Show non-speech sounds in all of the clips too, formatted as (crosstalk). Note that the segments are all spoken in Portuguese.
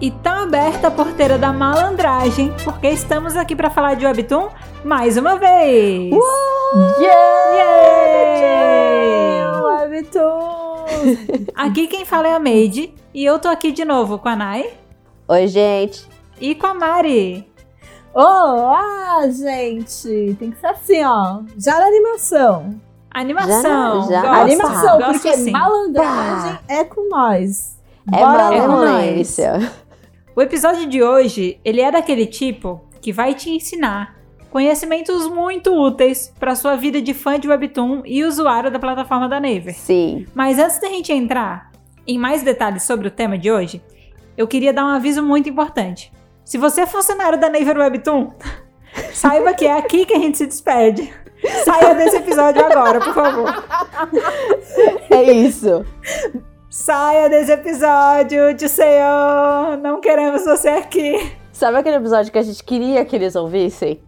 E tá aberta a porteira da malandragem, porque estamos aqui para falar de Webtoon mais uma vez! Uou! Yeah! Webtoon! Aqui quem fala é a Made, e eu tô aqui de novo com a Nai Oi, gente. e com a Mari. Olá, gente! Tem que ser assim, ó. Já na animação. Animação! Já- já- gosto, animação, gosto porque assim. malandragem é com nós. É Bora lá. malemolência. (laughs) O episódio de hoje, ele é daquele tipo que vai te ensinar conhecimentos muito úteis para sua vida de fã de Webtoon e usuário da plataforma da Naver. Sim. Mas antes da gente entrar em mais detalhes sobre o tema de hoje, eu queria dar um aviso muito importante. Se você é funcionário da Naver Webtoon, (laughs) saiba que é aqui que a gente se despede. Saia desse episódio agora, por favor. É isso. Saia desse episódio, de Senhor. Não queremos você aqui. Sabe aquele episódio que a gente queria que eles ouvissem?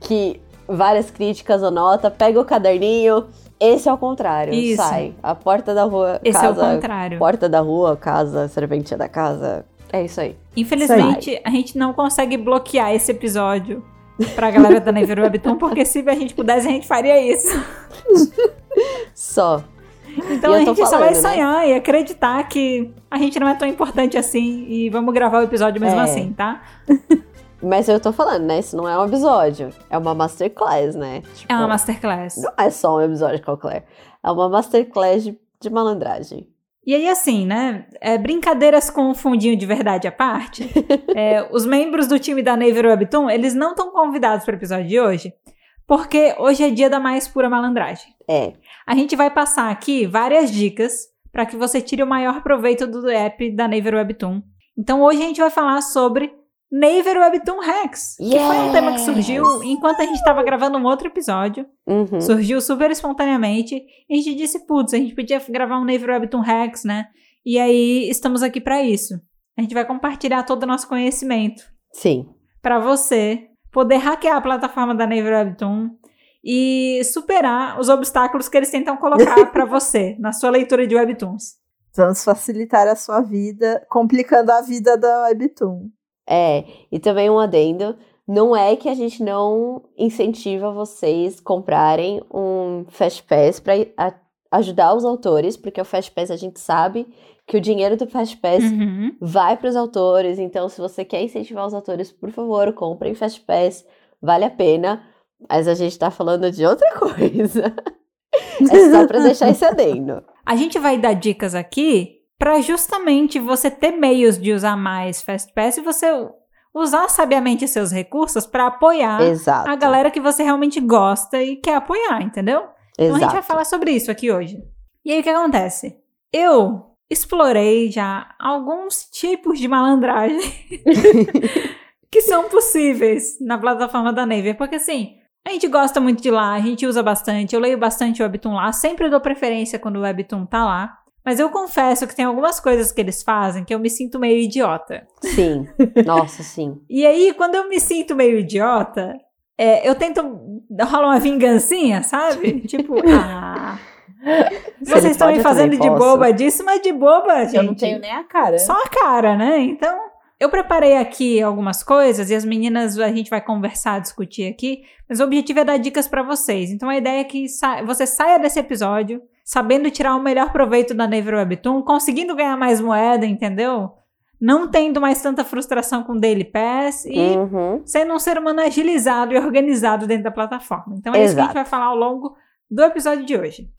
Que várias críticas ou nota, pega o caderninho. Esse é o contrário. Isso. Sai. A porta da rua, Esse é o casa. contrário. porta da rua, casa, serventia da casa. É isso aí. Infelizmente, a gente não consegue bloquear esse episódio pra galera da Naver Webtoon, porque se a gente pudesse, a gente faria isso. (laughs) Só. Então a gente só vai falando, né? sonhar e acreditar que a gente não é tão importante assim e vamos gravar o episódio mesmo É. assim, tá? (laughs) Mas eu tô falando, né? Isso não é um episódio. É uma masterclass, né? Tipo, É uma masterclass. Não é só um episódio qualquer. É uma masterclass de, de malandragem. E aí, assim, né? é, brincadeiras com um fundinho de verdade à parte. (laughs) é, os membros do time da Naver Webtoon, eles não estão convidados para o episódio de hoje, porque hoje é dia da mais pura malandragem. É. A gente vai passar aqui várias dicas para que você tire o maior proveito do app da Naver Webtoon. Então hoje a gente vai falar sobre Naver Webtoon Hacks, que foi um tema que surgiu enquanto a gente estava gravando um outro episódio. Uhum. Surgiu super espontaneamente. E a gente disse, putz, a gente podia gravar um Naver Webtoon Hacks, né? E aí estamos aqui para isso. A gente vai compartilhar todo o nosso conhecimento Sim. para você poder hackear a plataforma da Naver Webtoon e superar os obstáculos que eles tentam colocar para (laughs) você na sua leitura de webtoons. Vamos facilitar a sua vida, complicando a vida da Webtoon. É. E também um adendo. Não é que a gente não incentiva vocês comprarem um Fast Pass para ajudar os autores, porque o Fast Pass a gente sabe que o dinheiro do Fast Pass Uhum. vai para os autores. Então, se você quer incentivar os autores, por favor, comprem Fast Pass. Vale a pena. Mas a gente tá falando de outra (laughs) coisa. é só para deixar esse adendo. A gente vai dar dicas aqui para justamente você ter meios de usar mais FastPass e você usar sabiamente seus recursos para apoiar Exato. a galera que você realmente gosta e quer apoiar, entendeu? Então a gente vai Exato. falar sobre isso aqui hoje. E aí o que acontece? Eu explorei já alguns tipos de malandragem (laughs) que são possíveis na plataforma da Naver, porque assim, a gente gosta muito de lá, a gente usa bastante, eu leio bastante o Webtoon lá, sempre dou preferência quando o Webtoon tá lá. Mas eu confesso que tem algumas coisas que eles fazem que eu me sinto meio idiota. Sim. (laughs) Nossa, sim. E aí, quando eu me sinto meio idiota, é, eu tento. rola uma vingancinha, sabe? tipo, (laughs) ah. Vocês estão me fazendo de boba disso, mas de boba, gente. Eu não tenho nem a cara. Só a cara, né? Então, eu preparei aqui algumas coisas e as meninas a gente vai conversar, discutir aqui, mas o objetivo é dar dicas pra vocês. Então, a ideia é que sa- você saia desse episódio sabendo tirar o melhor proveito da Naver Webtoon, conseguindo ganhar mais moeda, entendeu? Não tendo mais tanta frustração com Daily Pass e Uhum. sendo um ser humano agilizado e organizado dentro da plataforma. Então, é isso que a gente Exato. vai falar ao longo do episódio de hoje.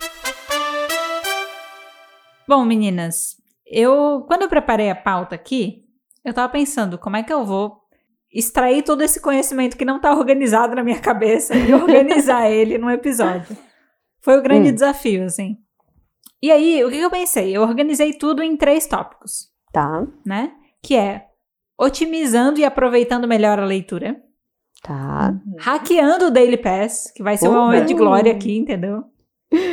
Bom, meninas, eu quando eu preparei a pauta aqui, eu tava pensando como é que eu vou extrair todo esse conhecimento que não tá organizado na minha cabeça e organizar (laughs) ele num episódio. Foi o grande Hum. desafio, assim. E aí, o que eu pensei? Eu organizei tudo em três tópicos, Tá. né? Que é otimizando e aproveitando melhor a leitura, Tá. hackeando o Daily Pass, que vai ser um Oh, momento de glória aqui, entendeu?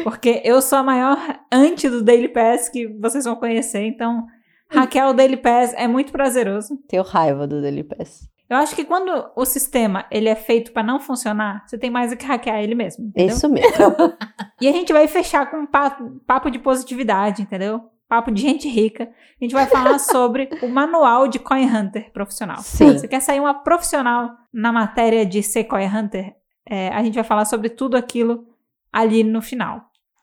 Porque eu sou a maior anti do Daily Pass que vocês vão conhecer, então hackear o Daily Pass é muito prazeroso. Tenho raiva do Daily Pass. Eu acho que quando o sistema ele é feito para não funcionar, você tem mais do que hackear ele mesmo, entendeu? Isso mesmo. (laughs) E a gente vai fechar com um papo, papo de positividade, entendeu? papo de gente rica. A gente vai falar (laughs) sobre o manual de Coin Hunter profissional. Sim. Você quer sair uma profissional na matéria de ser Coin Hunter? É, a gente vai falar sobre tudo aquilo ali no final.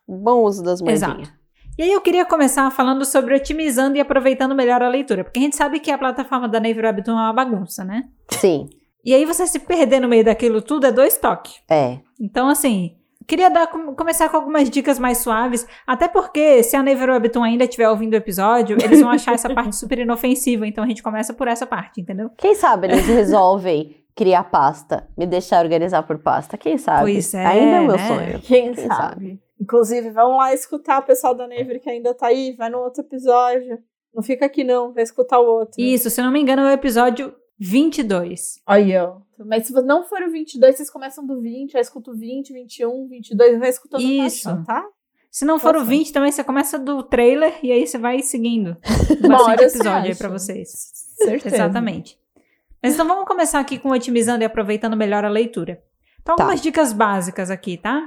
Bom uso das moedinhas. Exato. E aí eu queria começar falando sobre otimizando e aproveitando melhor a leitura, porque a gente sabe que a plataforma da Naver Webtoon é uma bagunça, né? Sim, E aí você se perder no meio daquilo tudo é dois toques. é. Então, assim, queria dar, com- começar com algumas dicas mais suaves, até porque se a Naver Webtoon ainda estiver ouvindo o episódio, eles vão achar essa (laughs) parte super inofensiva, então a gente começa por essa parte, entendeu? Quem sabe eles resolvem criar pasta, me deixar organizar por pasta. Quem sabe? Pois é, Ainda é o meu né? sonho. Quem, Quem sabe? Inclusive, vamos lá escutar o pessoal da Never que ainda tá aí, vai no outro episódio. Não fica aqui não, vai escutar o outro. Isso, se eu não me engano, é o episódio 22. Aí, ó. Mas se não for o 22, vocês começam do 20, aí escuta o 20, 21, 22, vai escutando Isso. paixão, tá? Se não for o Nossa. 20, também você começa do trailer e aí você vai seguindo. (laughs) Bastante episódio aí pra vocês. Certeza. Exatamente. Mas então vamos começar aqui com otimizando e aproveitando melhor a leitura. Então, Tá. algumas dicas básicas aqui, tá?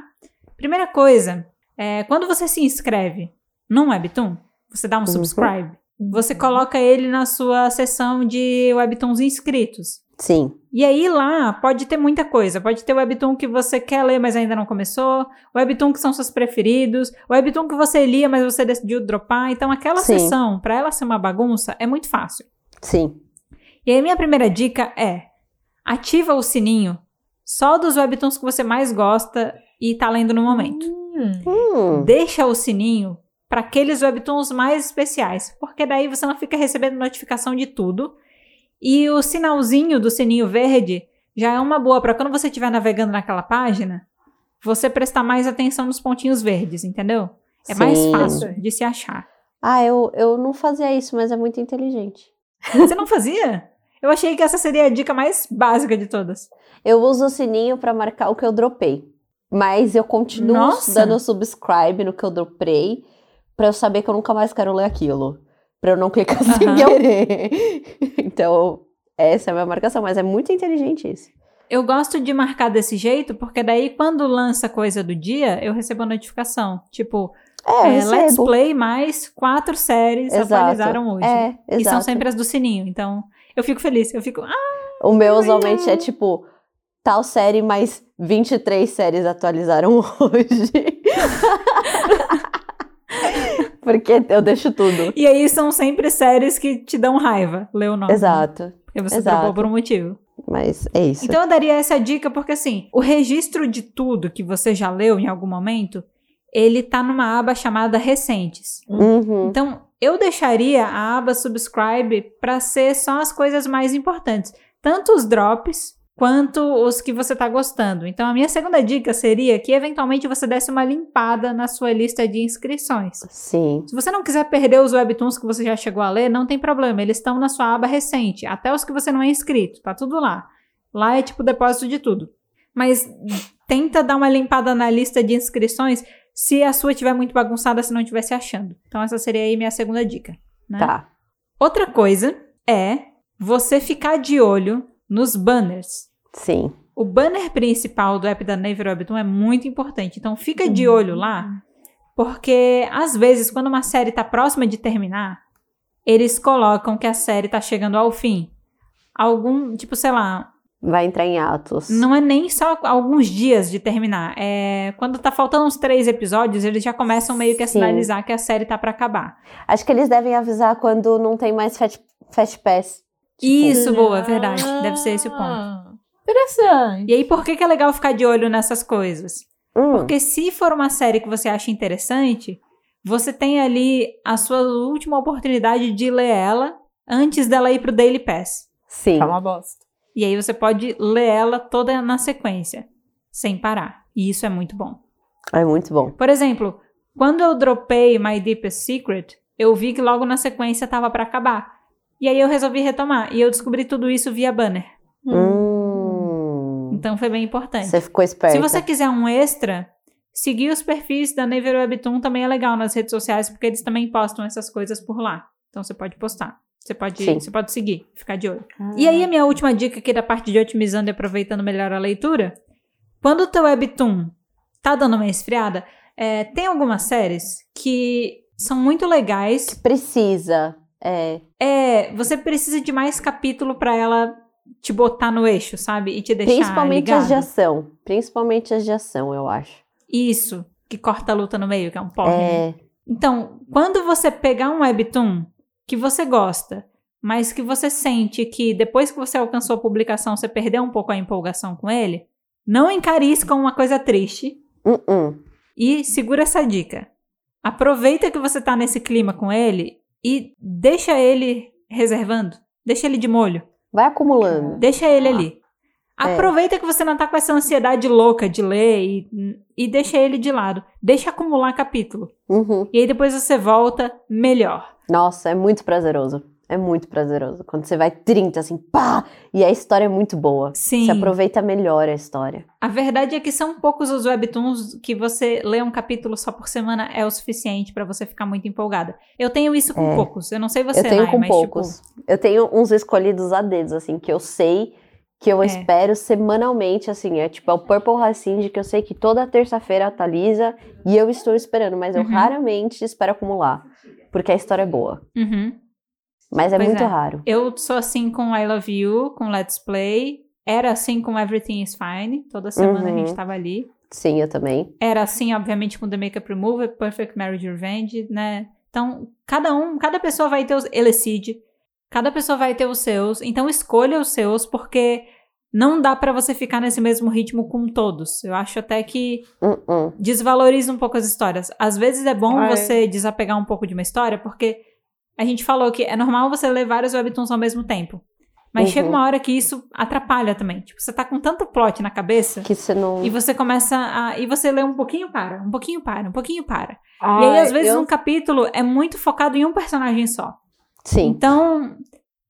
Primeira coisa, é, quando você se inscreve num Webtoon, você dá um Uhum. subscribe, você Uhum. coloca ele na sua seção de Webtoons inscritos. Sim, E aí lá pode ter muita coisa. Pode ter webtoon que você quer ler, mas ainda não começou. Webtoon que são seus preferidos. Webtoon que você lia, mas você decidiu dropar. Então aquela Sim. sessão, pra ela ser uma bagunça, é muito fácil. sim. E aí minha primeira dica é: ativa o sininho só dos webtoons que você mais gosta e tá lendo no momento. Hum. Hum, Deixa o sininho para aqueles webtoons mais especiais, porque daí você não fica recebendo notificação de tudo. E o sinalzinho do sininho verde já é uma boa para quando você estiver navegando naquela página, você prestar mais atenção nos pontinhos verdes, entendeu? É mais sim. fácil de se achar. Ah, eu, eu não fazia isso, mas é muito inteligente. Você não fazia? Eu achei que essa seria a dica mais básica de todas. Eu uso o sininho pra marcar o que eu dropei. Mas eu continuo Nossa! dando subscribe no que eu dropei pra eu saber que eu nunca mais quero ler aquilo. Pra eu não clicar (laughs) sem Aham. querer. (laughs) então, essa é a minha marcação, mas é muito inteligente isso. Eu gosto de marcar desse jeito, porque daí quando lança coisa do dia, eu recebo a notificação. Tipo, É, É, Let's. Play mais quatro séries Exato. atualizaram hoje. É, exato. E são sempre as do sininho. Então, eu fico feliz. Eu fico, ah, O meu usualmente é tipo, tal série, mais 23 séries atualizaram (laughs) hoje. Porque eu deixo tudo. e aí são sempre séries que te dão raiva, ler o nome. Exato. Porque você exato. por um motivo. Mas é isso. Então eu daria essa dica porque assim, o registro de tudo que você já leu em algum momento, ele tá numa aba chamada recentes. Uhum. Então, eu deixaria a aba subscribe para ser só as coisas mais importantes, tanto os drops quanto os que você tá gostando. Então, a minha segunda dica seria que eventualmente você desse uma limpada na sua lista de inscrições. Sim. Se você não quiser perder os webtoons que você já chegou a ler, não tem problema, eles estão na sua aba recente, até os que você não é inscrito, tá tudo lá. Lá é tipo depósito de tudo. Mas tenta dar uma limpada na lista de inscrições se a sua estiver muito bagunçada, se não estiver se achando. Então essa seria aí minha segunda dica. Né? Tá. Outra coisa é você ficar de olho nos banners. Sim. O banner principal do app da Naver Webtoon é muito importante. Então fica de olho lá, porque às vezes quando uma série está próxima de terminar, eles colocam que a série está chegando ao fim. Algum, tipo, sei lá, Vai entrar em atos. não é nem só alguns dias de terminar. É quando tá faltando uns três episódios, eles já começam meio que a Sim. sinalizar que a série tá para acabar. Acho que eles devem avisar quando não tem mais Fast, fast Pass. Tipo, Isso, boa, é verdade. Deve ser esse o ponto. Ah, Interessante. E aí, por que, que é legal ficar de olho nessas coisas? Hum, Porque se for uma série que você acha interessante, você tem ali a sua última oportunidade de ler ela antes dela ir pro Daily Pass. sim. Tá uma bosta. E aí você pode ler ela toda na sequência, sem parar. E isso é muito bom. É muito bom. Por exemplo, quando eu dropei My Deepest Secret, eu vi que logo na sequência tava pra acabar. E aí eu resolvi retomar. E eu descobri tudo isso via banner. Hum. Então foi bem importante. Você ficou esperta. Se você quiser um extra, seguir os perfis da Naver Webtoon também é legal nas redes sociais, porque eles também postam essas coisas por lá. Então você pode postar. Você pode, Sim. você pode seguir, ficar de olho. E aí a minha última dica aqui da parte de otimizando e aproveitando melhor a leitura. Quando o teu Webtoon tá dando uma esfriada, é, tem algumas séries que são muito legais. Que precisa. É. É, você precisa de mais capítulo para ela te botar no eixo, sabe? E te deixar Principalmente ligado. as de ação. Principalmente as de ação, eu acho. Isso, que corta a luta no meio, que é um porre. né? É. Então, quando você pegar um webtoon que você gosta, mas que você sente que depois que você alcançou a publicação você perdeu um pouco a empolgação com ele, não encare isso como uma coisa triste Uh -uh. e segura essa dica. Aproveita que você tá nesse clima com ele e deixa ele reservando, deixa ele de molho, Vai acumulando. deixa ele Ah. ali. É. Aproveita que você não tá com essa ansiedade louca de ler e, e deixa ele de lado. Deixa acumular capítulo. Uhum. E aí depois você volta melhor. Nossa, é muito prazeroso. É muito prazeroso. Quando você vai 30, assim, pá! E a história é muito boa. Sim. Você aproveita melhor a história. A verdade é que são poucos os webtoons que você lê um capítulo só por semana é o suficiente pra você ficar muito empolgada. Eu tenho isso com É. poucos. Eu não sei você, eu tenho Nai, com mas, poucos. Tipo, Eu tenho uns escolhidos a dedos, assim, que eu sei que eu É. espero semanalmente, assim. É tipo, é o Purple Racing, que eu sei que toda terça-feira atualiza e eu estou esperando, mas eu Uhum. raramente espero acumular. Porque a história é boa. uhum. Mas é Pois muito é. raro. Eu sou assim com I Love You, com Let's Play. Era assim com Everything is Fine. Toda semana a Uhum. gente tava ali. Sim, eu também. Era assim, obviamente, com The Makeup Remover, Perfect Marriage Revenge, né? Então, cada um, cada pessoa vai ter os. Elecide. Cada pessoa vai ter os seus. Então, escolha os seus, porque não dá pra você ficar nesse mesmo ritmo com todos. Eu acho até que Uh -uh. desvaloriza um pouco as histórias. Às vezes é bom Ai. você desapegar um pouco de uma história, porque a gente falou que é normal você ler vários webtoons ao mesmo tempo. Mas Uhum. chega uma hora que isso atrapalha também. Tipo, você tá com tanto plot na cabeça. Que você não. E você começa a. E você lê um pouquinho para, um pouquinho para, um pouquinho para. e aí, às vezes, eu- um capítulo é muito focado em um personagem só. Sim. Então,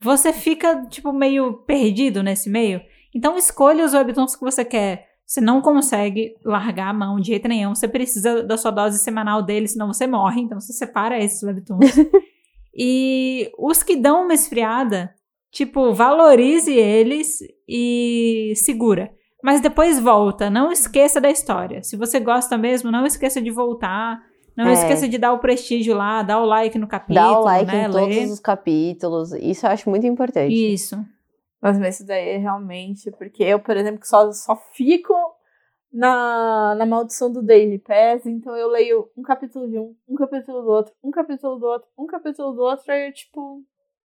você fica, tipo, meio perdido nesse meio. Então, escolha os webtoons que você quer. Você não consegue largar a mão de jeito nenhum. Você precisa da sua dose semanal dele, senão você morre. Então, você separa esses webtoons. (laughs) e os que dão uma esfriada, tipo, valorize eles e segura. Mas depois volta. Não esqueça da história. Se você gosta mesmo, não esqueça de voltar. Não É. esqueça de dar o prestígio lá, dar o like no capítulo. Dá o like né, em todos ler. os capítulos. Isso eu acho muito importante. Isso. Mas, mas isso daí é realmente, porque eu, por exemplo, que só, só fico na, na maldição do Daily Pass, então eu leio um capítulo de um, um capítulo do outro, um capítulo do outro, um capítulo do outro, aí eu, tipo,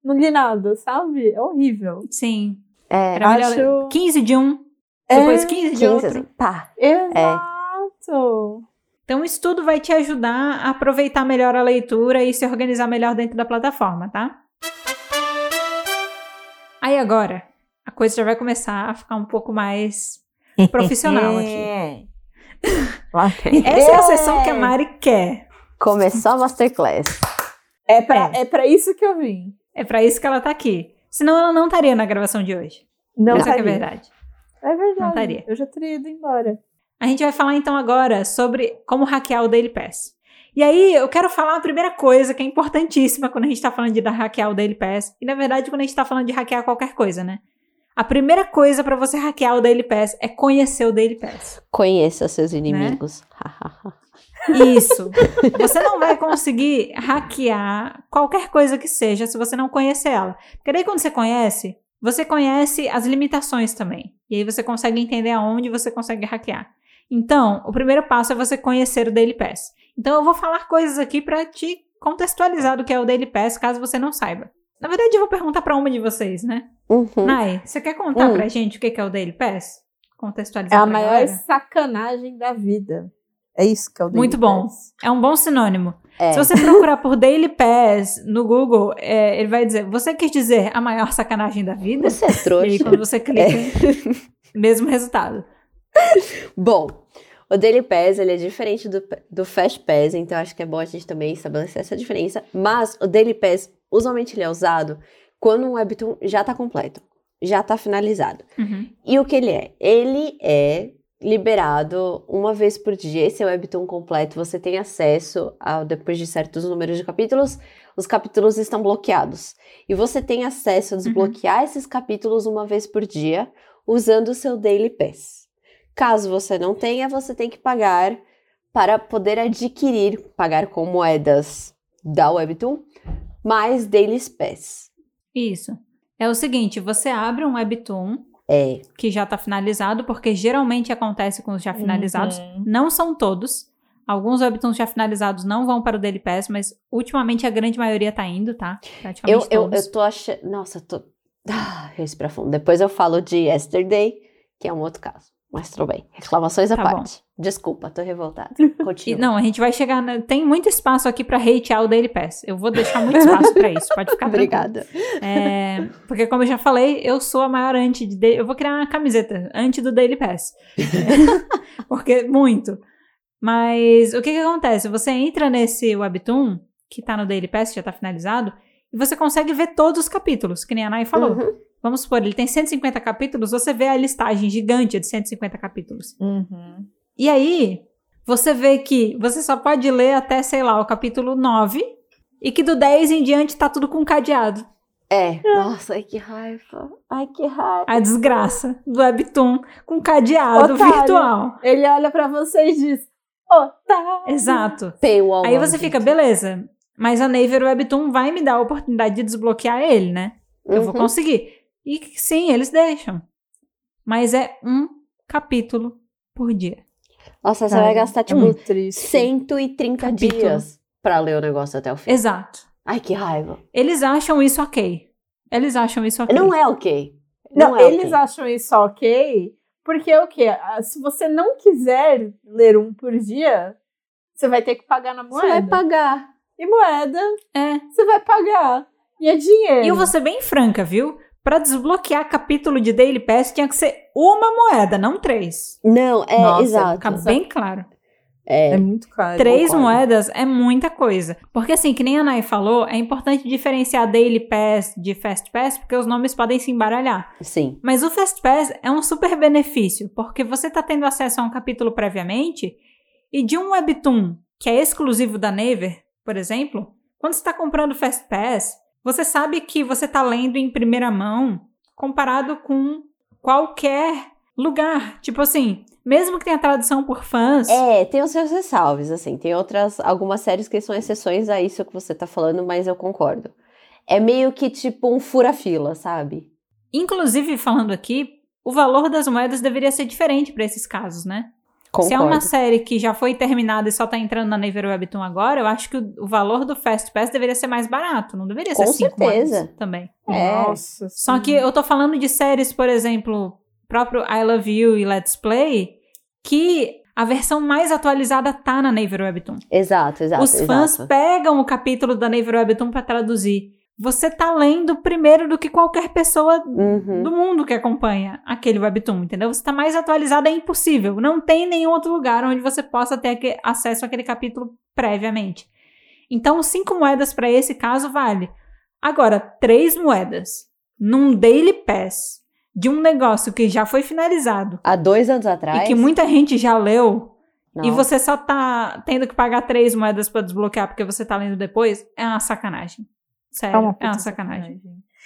não li nada, sabe? É horrível. Sim. É, Era melhor ler acho- 15 de um, depois É, 15 de 15, outro. pá. Exato! Então, isso tudo vai te ajudar a aproveitar melhor a leitura e se organizar melhor dentro da plataforma, tá? Aí agora, a coisa já vai começar a ficar um pouco mais (laughs) profissional aqui. É. Vem. Essa é a sessão que a Mari quer. Começou a Masterclass. É pra, é. pra isso que eu vim. É pra isso que ela tá aqui. Senão ela não estaria na gravação de hoje. Não Essa que é a estaria. verdade. É verdade. Não estaria. Eu já teria ido embora. A gente vai falar então agora sobre como hackear o Daily Pass. E aí, eu quero falar a primeira coisa que é importantíssima quando a gente tá falando de hackear o Daily Pass. E na verdade, quando a gente tá falando de hackear qualquer coisa, né? A primeira coisa pra você hackear o Daily Pass é conhecer o Daily Pass. Conheça seus inimigos. (laughs) Isso. Você não vai conseguir hackear qualquer coisa que seja se você não conhecer ela. Porque daí quando você conhece, você conhece as limitações também. E aí você consegue entender aonde você consegue hackear. Então, o primeiro passo é você conhecer o Daily Pass. Então eu vou falar coisas aqui pra te contextualizar do que é o Daily Pass, caso você não saiba. Na verdade, eu vou perguntar pra uma de vocês, né? Uhum. Nai, você quer contar Hum. pra gente o que é o Daily Pass? É Contextualizar a pra maior galera? sacanagem da vida. É isso que é o Daily Muito bom. Pass. É um bom sinônimo. É. Se você procurar por Daily Pass no Google, é, ele vai dizer: Você quis dizer a maior sacanagem da vida? Você é E aí, trouxa. quando você clica, mesmo resultado. (laughs) Bom, o Daily Pass ele é diferente do, do Fast Pass, então acho que é bom a gente também estabelecer essa diferença. Mas o Daily Pass, usualmente ele é usado quando um webtoon já tá completo, já tá finalizado. Uhum. E o que ele é? Ele é liberado uma vez por dia. Esse é o webtoon completo. Você tem acesso a, depois de certos números de capítulos, os capítulos estão bloqueados. E você tem acesso a desbloquear esses capítulos uma vez por dia usando o seu Daily Pass. Caso você não tenha, você tem que pagar para poder adquirir, pagar com moedas da Webtoon, mais Daily Pass. Isso. É o seguinte, você abre um Webtoon É, que já tá finalizado, porque geralmente acontece com os já finalizados. Uhum. Não são todos. Alguns webtoons já finalizados não vão para o Daily Pass, mas ultimamente a grande maioria tá indo, tá? eu, Praticamente eu, todos. eu tô achando. Nossa, eu tô. (sighs) Ah, respira fundo. Depois eu falo de Yesterday, que é um outro caso. Mas tudo bem. Reclamações à Tá parte. Desculpa, tô revoltada. (laughs) Continua. não, a gente vai chegar. na- Tem muito espaço aqui pra hatear o Daily Pass. Eu vou deixar muito espaço pra isso. Pode ficar. (laughs) Obrigada. É, porque, como eu já falei, eu sou a maior anti de. Eu vou criar uma camiseta anti do Daily Pass. É, (laughs) porque, muito. Mas o que, que acontece? Você entra nesse Webtoon, que tá no Daily Pass, já tá finalizado, e você consegue ver todos os capítulos, que nem a Nai falou. Uhum. Vamos supor, ele tem 150 capítulos, você vê a listagem gigante de 150 capítulos. Uhum. E aí, você vê que você só pode ler até, sei lá, o capítulo 9, e que do 10 em diante tá tudo com cadeado. É. Nossa, ai que raiva. Ai que raiva. A desgraça do Webtoon com cadeado Otário. virtual. Ele olha pra você e diz: Otário. Exato. Paywall Aí você fica, beleza, mas a Naver Webtoon vai me dar a oportunidade de desbloquear ele, né? Eu vou Uhum. conseguir. E sim, eles deixam. Mas é um capítulo por dia. Nossa, você vai gastar, é tipo, triste. 130 Capítulo. dias pra ler o negócio até o fim. Exato. Ai, que raiva. Eles acham isso ok. Eles acham isso ok. Não é ok. Não, é eles ok. acham isso ok, porque o quê? Ah, Se você não quiser ler um por dia, você vai ter que pagar na Você moeda. vai pagar. E moeda, É. você vai pagar. E é dinheiro. E eu vou ser bem franca, viu? Pra desbloquear capítulo de Daily Pass tinha que ser uma moeda, não três. Não, é Nossa, exato. Fica bem claro. É, É muito caro. Três concordo. moedas é muita coisa. Porque assim, que nem a Nai falou, é importante diferenciar Daily Pass de Fast Pass, porque os nomes podem se embaralhar. sim. Mas o Fast Pass é um super benefício, porque você tá tendo acesso a um capítulo previamente, e de um Webtoon que é exclusivo da Naver, por exemplo, quando você está comprando o Fast Pass, você sabe que você tá lendo em primeira mão comparado com qualquer lugar. Tipo assim, mesmo que tenha tradução por fãs. É, tem os seus ressalves, assim. Tem outras, algumas séries que são exceções a isso que você tá falando, mas eu concordo. É meio que tipo um fura-fila, sabe? Inclusive, falando aqui, o valor das moedas deveria ser diferente para esses casos, né? Concordo. Se é uma série que já foi terminada e só tá entrando na Naver Webtoon agora, eu acho que o, o valor do Fast Pass deveria ser mais barato, não deveria ser Com cinco certeza. moedas também. É. Nossa. Só sim. que eu tô falando de séries, por exemplo, próprio I Love You e Let's Play, que a versão mais atualizada tá na Naver Webtoon. Exato, exato. Os fãs exato. pegam o capítulo da Naver Webtoon pra traduzir. Você tá lendo primeiro do que qualquer pessoa Uhum. do mundo que acompanha aquele webtoon, entendeu? Você tá mais atualizado, é impossível. Não tem nenhum outro lugar onde você possa ter acesso àquele capítulo previamente. Então, cinco moedas para esse caso vale. Agora, três moedas num Daily Pass de um negócio que já foi finalizado Há dois anos atrás. e que muita gente já leu e Nossa. você só tá tendo que pagar três moedas para desbloquear porque você tá lendo depois, é uma sacanagem. Sério, é uma, puta sacanagem.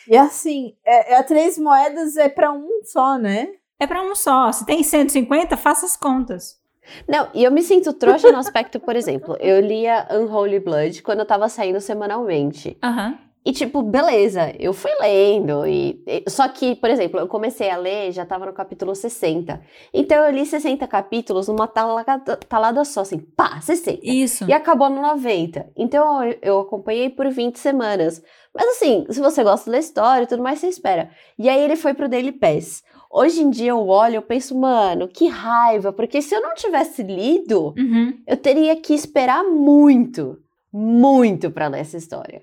E assim, é, é três moedas é pra um só, né? É para um só. Se tem 150, faça as contas. Não, e eu me sinto trouxa no aspecto, por exemplo, eu lia Unholy Blood quando eu tava saindo semanalmente. Aham. E, tipo, beleza, eu fui lendo. E, e- só que, por exemplo, eu comecei a ler, já tava no capítulo 60. Então eu li 60 capítulos numa talada, talada só, assim, pá, 60. Isso. E acabou no 90. Então eu, eu acompanhei por 20 semanas. Mas assim, se você gosta da história e tudo mais, você espera. E aí ele foi pro Daily Pass. Hoje em dia eu olho e eu penso, mano, que raiva, porque se eu não tivesse lido, Uhum. eu teria que esperar muito, muito pra ler essa história.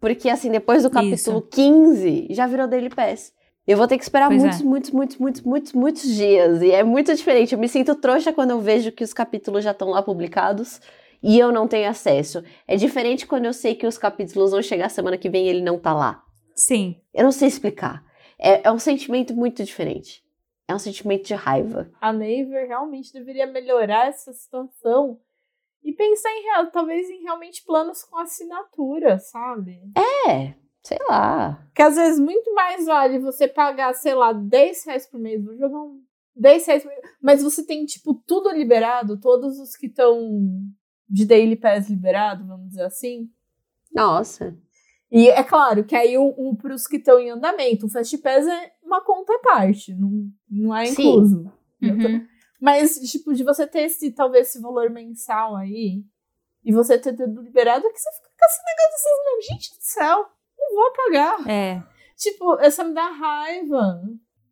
Porque assim, depois do capítulo 15, já virou Daily Pass. Eu vou ter que esperar Pois é. muitos, muitos, muitos, muitos, muitos, muitos dias. E é muito diferente. Eu me sinto trouxa quando eu vejo que os capítulos já estão lá publicados e eu não tenho acesso. É diferente quando eu sei que os capítulos vão chegar semana que vem e ele não tá lá. Sim. Eu não sei explicar. É, é um sentimento muito diferente. É um sentimento de raiva. A Naver realmente deveria melhorar essa situação e pensar em real, talvez em realmente planos com assinatura, sabe? É, sei lá. Que às vezes muito mais vale você pagar, sei lá, 10 reais por mês, vou jogar um 10 reais por mês, mas você tem, tipo, tudo liberado, todos os que estão de Daily Pass liberado, vamos dizer assim. Nossa. E é claro que aí o, o pros que estão em andamento, o Fast Pass é uma conta à parte, não, não é Sim. incluso. Uhum. Mas, tipo, de você ter esse, talvez, esse valor mensal aí, e você ter tudo liberado, é que você fica com esse negócio dessas mãos. Gente do céu, não vou pagar. É. Tipo, essa me dá raiva.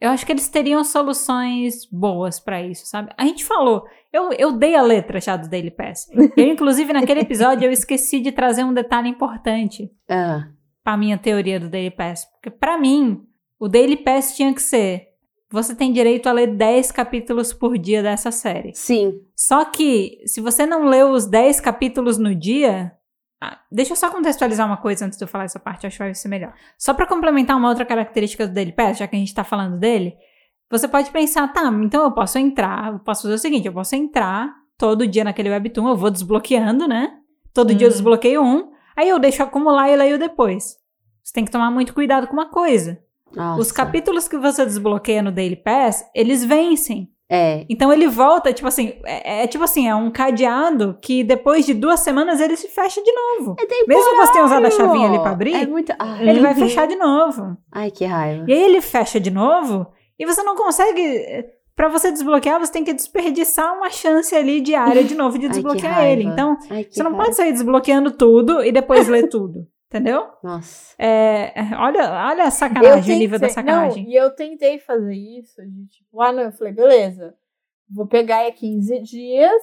Eu acho que eles teriam soluções boas pra isso, sabe? A gente falou, eu, eu dei a letra já do Daily Pass. (laughs) Eu, inclusive, naquele episódio, eu esqueci de trazer um detalhe importante Ah, pra minha teoria do Daily Pass. Porque pra mim, o Daily Pass tinha que ser: você tem direito a ler 10 capítulos por dia dessa série. sim. Só que, se você não leu os 10 capítulos no dia. ah, Deixa eu só contextualizar uma coisa antes de eu falar essa parte, acho que vai ser melhor. Só pra complementar uma outra característica do Daily Pass, já que a gente tá falando dele, você pode pensar, tá, então eu posso entrar, eu posso fazer o seguinte, eu posso entrar todo dia naquele webtoon, eu vou desbloqueando, né? Todo dia eu Hum. desbloqueio um, aí eu deixo acumular e leio depois. Você tem que tomar muito cuidado com uma coisa. Nossa. Os capítulos que você desbloqueia no Daily Pass, eles vencem. É. Então ele volta, tipo assim, é, é tipo assim, é um cadeado que depois de duas semanas ele se fecha de novo. É temporário. Mesmo que você tenha usado a chavinha ali pra abrir, É muito. Ai, ele vai Uhum. fechar de novo. Ai, que raiva. E aí ele fecha de novo e você não consegue. Pra você desbloquear, você tem que desperdiçar uma chance ali diária de novo de (laughs) Ai, que desbloquear ele. raiva. Então, Ai, você não raiva. pode sair desbloqueando tudo e depois ler tudo. Entendeu? Nossa. É, olha, olha a sacanagem, o nível da sacanagem. Não, e eu tentei fazer isso. De, tipo, ah, não, eu falei, beleza. Vou pegar aí 15 dias,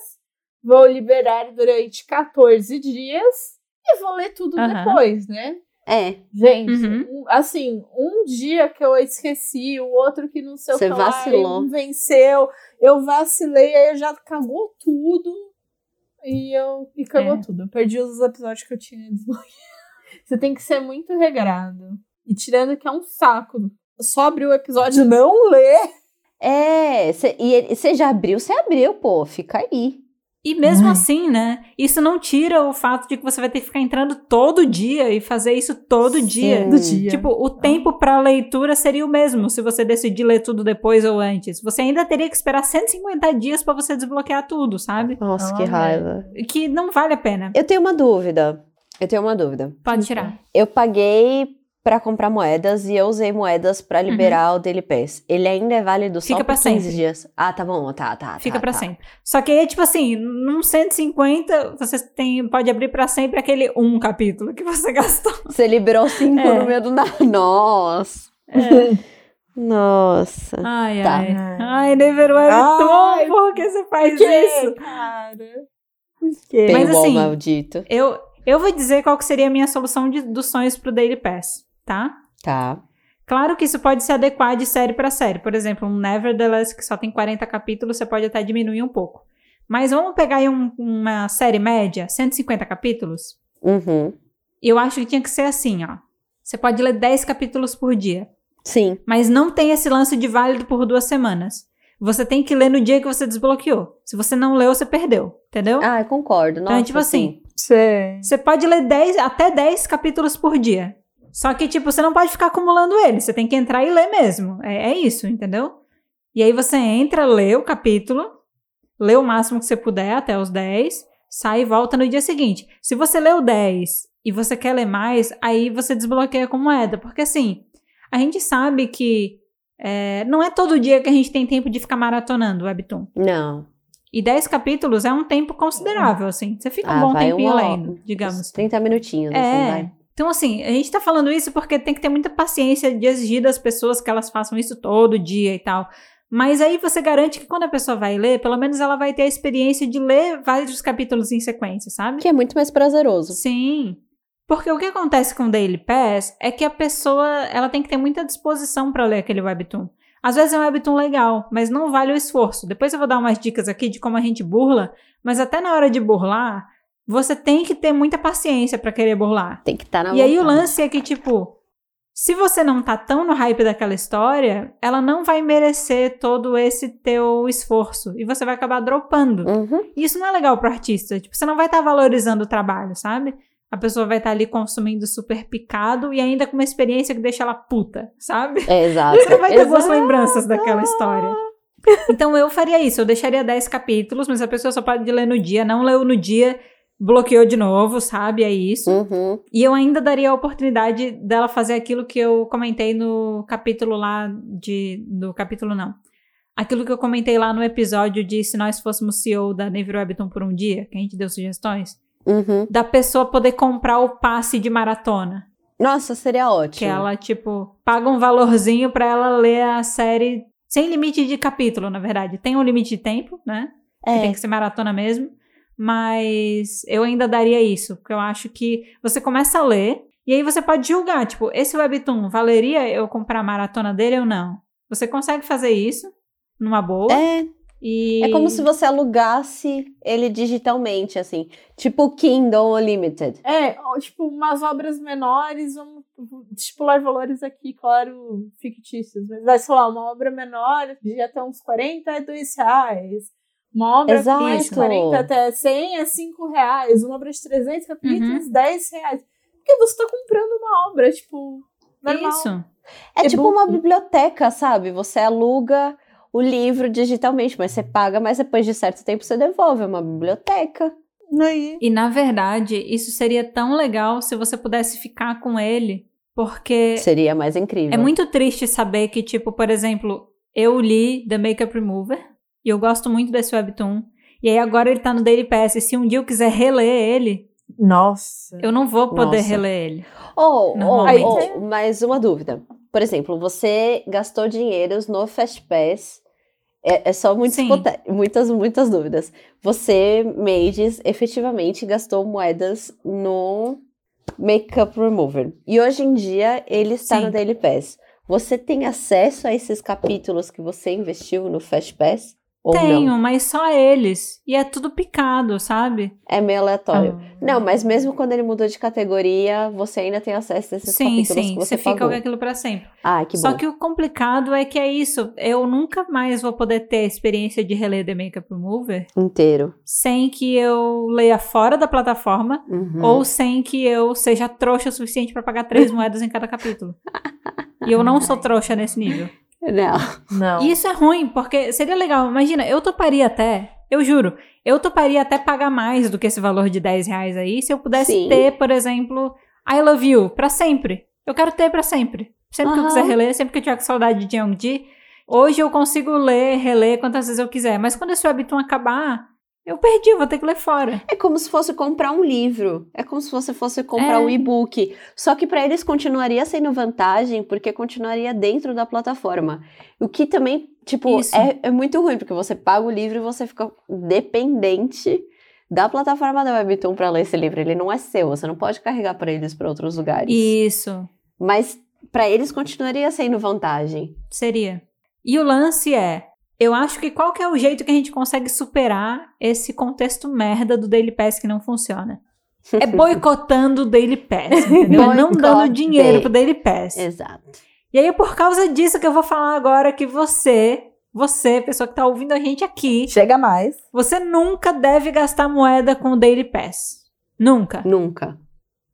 vou liberar durante 14 dias e vou ler tudo Aham. depois, né? É. Gente, Uhum. um- assim, um dia que eu esqueci, o outro que não sei o Você que lá, vacilou. venceu, eu vacilei, aí já cagou tudo. E eu e cagou É. tudo. Eu perdi os episódios que eu tinha desbloqueado. Você tem que ser muito regrado. E tirando que é um saco. Só abrir o episódio e não ler. É. Cê, e você já abriu, você abriu, pô. Fica aí. E mesmo Ai. assim, né? Isso não tira o fato de que você vai ter que ficar entrando todo dia e fazer isso todo Sim. dia. Do dia. Tipo, o tempo pra leitura seria o mesmo se você decidir ler tudo depois ou antes. Você ainda teria que esperar 150 dias pra você desbloquear tudo, sabe? Nossa, Ah, que raiva. Que não vale a pena. Eu tenho uma dúvida. Eu tenho uma dúvida. Pode tirar. Eu paguei pra comprar moedas e eu usei moedas pra liberar o Daily Pass. Ele ainda é válido só Fica por pra 15 sempre. dias. Ah, tá bom, tá, tá. Fica tá, pra tá. sempre. Só que aí, tipo assim, num 150, você tem, pode abrir pra sempre aquele um capítulo que você (laughs) gastou. Você liberou cinco É. no meio do nada. (laughs) Nossa. (laughs) Nossa. Ai, Tá. ai. Ai, Never Ai, Webtoon, por que você faz Por quê, isso? cara? Por quê? Mas Paywall assim, maldito. Eu, eu vou dizer qual que seria a minha solução de- dos sonhos pro Daily Pass, tá? Tá. Claro que isso pode se adequar de série pra série. Por exemplo, um Nevertheless, que só tem 40 capítulos, você pode até diminuir um pouco. Mas vamos pegar aí um- uma série média, 150 capítulos? Uhum. Eu acho que tinha que ser assim, ó. Você pode ler 10 capítulos por dia. Sim. Mas não tem esse lance de válido por duas semanas. Você tem que ler no dia que você desbloqueou. Se você não leu, você perdeu. Entendeu? Ah, eu concordo. Nossa, então, é tipo assim, Sei. Você pode ler 10, até 10 capítulos por dia. Só que, tipo, você não pode ficar acumulando eles. Você tem que entrar e ler mesmo. É, é isso, entendeu? E aí você entra, lê o capítulo, lê o máximo que você puder, até os 10, sai e volta no dia seguinte. Se você leu 10 e você quer ler mais, aí você desbloqueia com moeda. Porque, assim, a gente sabe que é, não é todo dia que a gente tem tempo de ficar maratonando o Webtoon. Não. E 10 capítulos é um tempo considerável, assim. Você fica um Ah, bom vai tempinho uma- lendo, digamos. uns 30 minutinhos, assim, É. vai. Então, assim, a gente tá falando isso porque tem que ter muita paciência de exigir das pessoas que elas façam isso todo dia e tal. Mas aí você garante que quando a pessoa vai ler, pelo menos ela vai ter a experiência de ler vários capítulos em sequência, sabe? Que é muito mais prazeroso. Sim. Porque o que acontece com o Daily Pass é que a pessoa ela tem que ter muita disposição para ler aquele webtoon. Às vezes é um webtoon legal, mas não vale o esforço. Depois eu vou dar umas dicas aqui de como a gente burla, mas até na hora de burlar, você tem que ter muita paciência para querer burlar. Tem que estar na E aí o vontade. lance é que, tipo, se você não tá tão no hype daquela história, ela não vai merecer todo esse teu esforço. E você vai acabar dropando. Uhum. E isso não é legal pro artista. Tipo, você não vai estar valorizando o trabalho, sabe? A pessoa vai estar ali consumindo super picado e ainda com uma experiência que deixa ela puta, sabe? É, exato. Você vai ter boas Exato. lembranças daquela história. Então eu faria isso, eu deixaria 10 capítulos, mas a pessoa só pode ler no dia, não leu no dia. bloqueou de novo, sabe? É isso. Uhum. E eu ainda daria a oportunidade dela fazer aquilo que eu comentei no capítulo lá de. No capítulo não. Aquilo que eu comentei lá no episódio de Se Nós Fôssemos CEO da Navy Webton por um dia, que a gente deu sugestões. Uhum. Da pessoa poder comprar o passe de maratona. Nossa, seria ótimo. Que ela, tipo, paga um valorzinho pra ela ler a série sem limite de capítulo, na verdade. Tem um limite de tempo, né? Que É. tem que ser maratona mesmo. Mas eu ainda daria isso, porque eu acho que você começa a ler e aí você pode julgar, tipo, esse webtoon valeria eu comprar a maratona dele ou não? Você consegue fazer isso numa boa É, e é como se você alugasse ele digitalmente, assim. Tipo Kindle Unlimited. É, tipo, umas obras menores, vamos estipular valores aqui, claro, fictícios, mas vai, sei lá, uma obra menor de até uns 42 reais. Uma obra Exato. de 40 até 100 é 5 reais. Uma obra de 300 capítulos, 10 reais. Porque você tá comprando uma obra, tipo, normal. isso. É tipo E-book. uma biblioteca, sabe? Você aluga o livro digitalmente, mas você paga, mas depois de certo tempo você devolve. É uma biblioteca. Aí. E na verdade, isso seria tão legal se você pudesse ficar com ele, porque Seria mais incrível. É muito triste saber que, tipo, por exemplo, eu li The Makeup Remover e eu gosto muito desse webtoon. E aí agora ele tá no Daily Pass. E se um dia eu quiser reler ele, Nossa. eu não vou poder Nossa. reler ele. Oh, oh, Normalmente. oh, mais uma dúvida. Por exemplo, você gastou dinheiros no Fast Pass. É, é só hipote- muitas, muitas dúvidas. Você, Mages, efetivamente gastou moedas no Makeup Remover. E hoje em dia ele está Sim. no Daily Pass. Você tem acesso a esses capítulos que você investiu no Fast Pass? Ou Tenho, não? mas só eles. E é tudo picado, sabe? É meio aleatório. Ah. Não, mas mesmo quando ele mudou de categoria, você ainda tem acesso a esses sim, capítulos sim. você, Você fica com aquilo pra sempre. Ah, que Só bom. que o complicado é que é isso. Eu nunca mais vou poder ter a experiência de reler The Makeup Remover Inteiro. sem que eu leia fora da plataforma Uhum. ou sem que eu seja trouxa o suficiente pra pagar três (laughs) moedas em cada capítulo. E eu não sou trouxa nesse nível. Não. Não. E isso é ruim, porque seria legal. Imagina, eu toparia até, eu juro, eu toparia até pagar mais do que esse valor de 10 reais aí se eu pudesse Sim. ter, por exemplo, I Love You pra sempre. Eu quero ter pra sempre. Sempre que eu quiser reler, sempre que eu tiver saudade de Jeongji. Hoje eu consigo ler, reler quantas vezes eu quiser. Mas quando esse webtoon acabar, eu perdi, vou ter que ler fora. É como se fosse comprar um livro. É como se você fosse comprar É. um e-book. Só que para eles continuaria sendo vantagem, porque continuaria dentro da plataforma. O que também, tipo, é, é muito ruim, porque você paga o livro e você fica dependente da plataforma da Webtoon para ler esse livro. Ele não é seu, você não pode carregar para eles para outros lugares. Isso. Mas para eles continuaria sendo vantagem. Seria. E o lance é, eu acho que qual que é o jeito que a gente consegue superar esse contexto merda do Daily Pass que não funciona? (laughs) É boicotando o Daily Pass, entendeu? É não dando dinheiro pro Daily Pass. Exato. E aí, por causa disso que eu vou falar agora que você, você, pessoa que tá ouvindo a gente aqui, Chega mais. você nunca deve gastar moeda com o Daily Pass. Nunca. Nunca.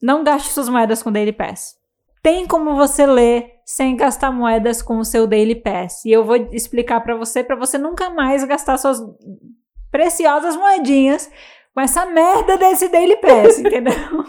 Não gaste suas moedas com o Daily Pass. Tem como você ler sem gastar moedas com o seu Daily Pass. E eu vou explicar pra você, pra você nunca mais gastar suas preciosas moedinhas com essa merda desse Daily Pass, (laughs) entendeu?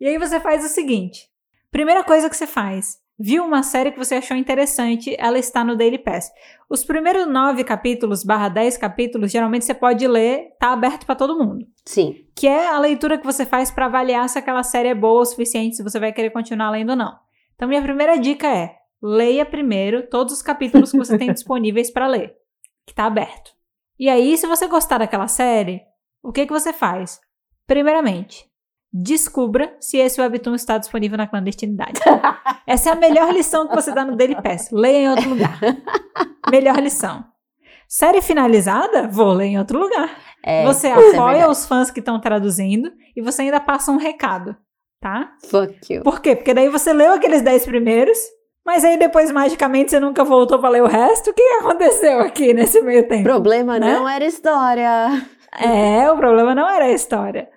E aí você faz o seguinte: primeira coisa que você faz, viu uma série que você achou interessante, ela está no Daily Pass. Os primeiros nove capítulos, barra dez capítulos, geralmente você pode ler, tá aberto pra todo mundo Sim. que é a leitura que você faz para avaliar se aquela série é boa o suficiente, se você vai querer continuar lendo ou não. Então, minha primeira dica é: leia primeiro todos os capítulos que você tem (laughs) disponíveis para ler, que tá aberto. E aí, se você gostar daquela série, o que que você faz? Primeiramente, descubra se esse webtoon está disponível na clandestinidade. (laughs) Essa é a melhor lição que você dá no Daily Pass. Leia em outro lugar. melhor lição. Série finalizada? Vou ler em outro lugar. É, Você é apoia verdade. os fãs que estão traduzindo e você ainda passa um recado, tá? Fuck you. Por quê? Porque daí você leu aqueles 10 primeiros, mas aí depois magicamente você nunca voltou pra ler o resto. O que aconteceu aqui nesse meio tempo? Problema Né? não era história. É, o problema não era a história.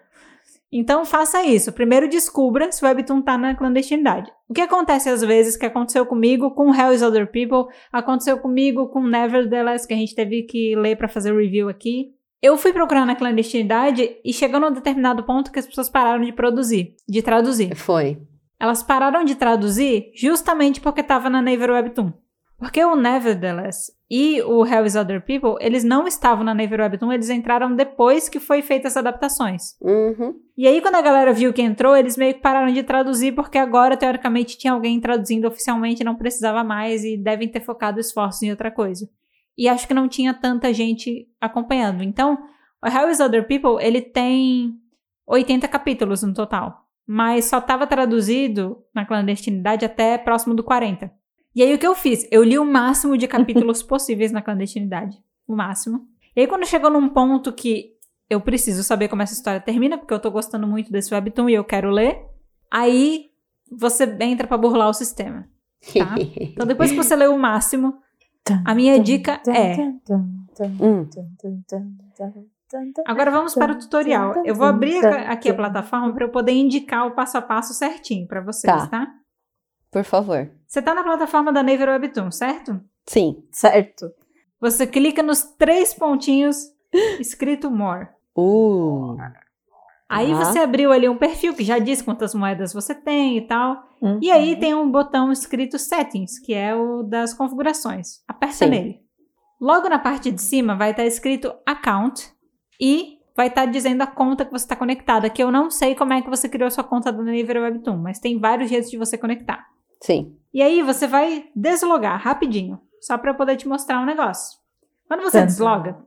Então faça isso. Primeiro descubra se o Webtoon tá na clandestinidade. O que acontece às vezes, que aconteceu comigo com Hell is Other People, aconteceu comigo com Nevertheless, que a gente teve que ler pra fazer o review aqui. Eu fui procurar na clandestinidade e chegou num determinado ponto que as pessoas pararam de produzir, de traduzir. Foi. Elas pararam de traduzir justamente porque estava na Naver Webtoon. Porque o Nevertheless e o Hell is Other People, eles não estavam na Naver Webtoon, eles entraram depois que foi feitas as adaptações. Uhum. E aí, quando a galera viu que entrou, eles meio que pararam de traduzir, porque agora, teoricamente, tinha alguém traduzindo oficialmente, não precisava mais, e devem ter focado esforços em outra coisa. E acho que não tinha tanta gente acompanhando. Então, Hell is Other People, ele tem 80 capítulos no total. Mas só estava traduzido na clandestinidade até próximo do 40. E aí, o que eu fiz? Eu li o máximo de capítulos (laughs) possíveis na clandestinidade. O máximo. E aí, quando chegou num ponto que eu preciso saber como essa história termina, porque eu tô gostando muito desse webtoon e eu quero ler. Aí você entra pra burlar o sistema. Tá? (laughs) Então depois que você lê o máximo, a minha dica é. Hum. Agora vamos para o tutorial. Eu vou abrir aqui a plataforma para eu poder indicar o passo a passo certinho para vocês, Tá. tá? Por favor. Você tá na plataforma da Naver Webtoon, certo? Sim. Certo. Você clica nos três pontinhos (laughs) escrito More. Uh. Aí Tá. você abriu ali um perfil que já diz quantas moedas você tem e tal. E aí Uhum. tem um botão escrito Settings, que é o das configurações. Aperta Sim. nele. Logo na parte de cima vai estar escrito Account e vai estar dizendo a conta que você está conectada, que eu não sei como é que você criou sua conta do Naver Webtoon, mas tem vários jeitos de você conectar. Sim. E aí você vai deslogar rapidinho, só para eu poder te mostrar um negócio. Quando você tum. desloga,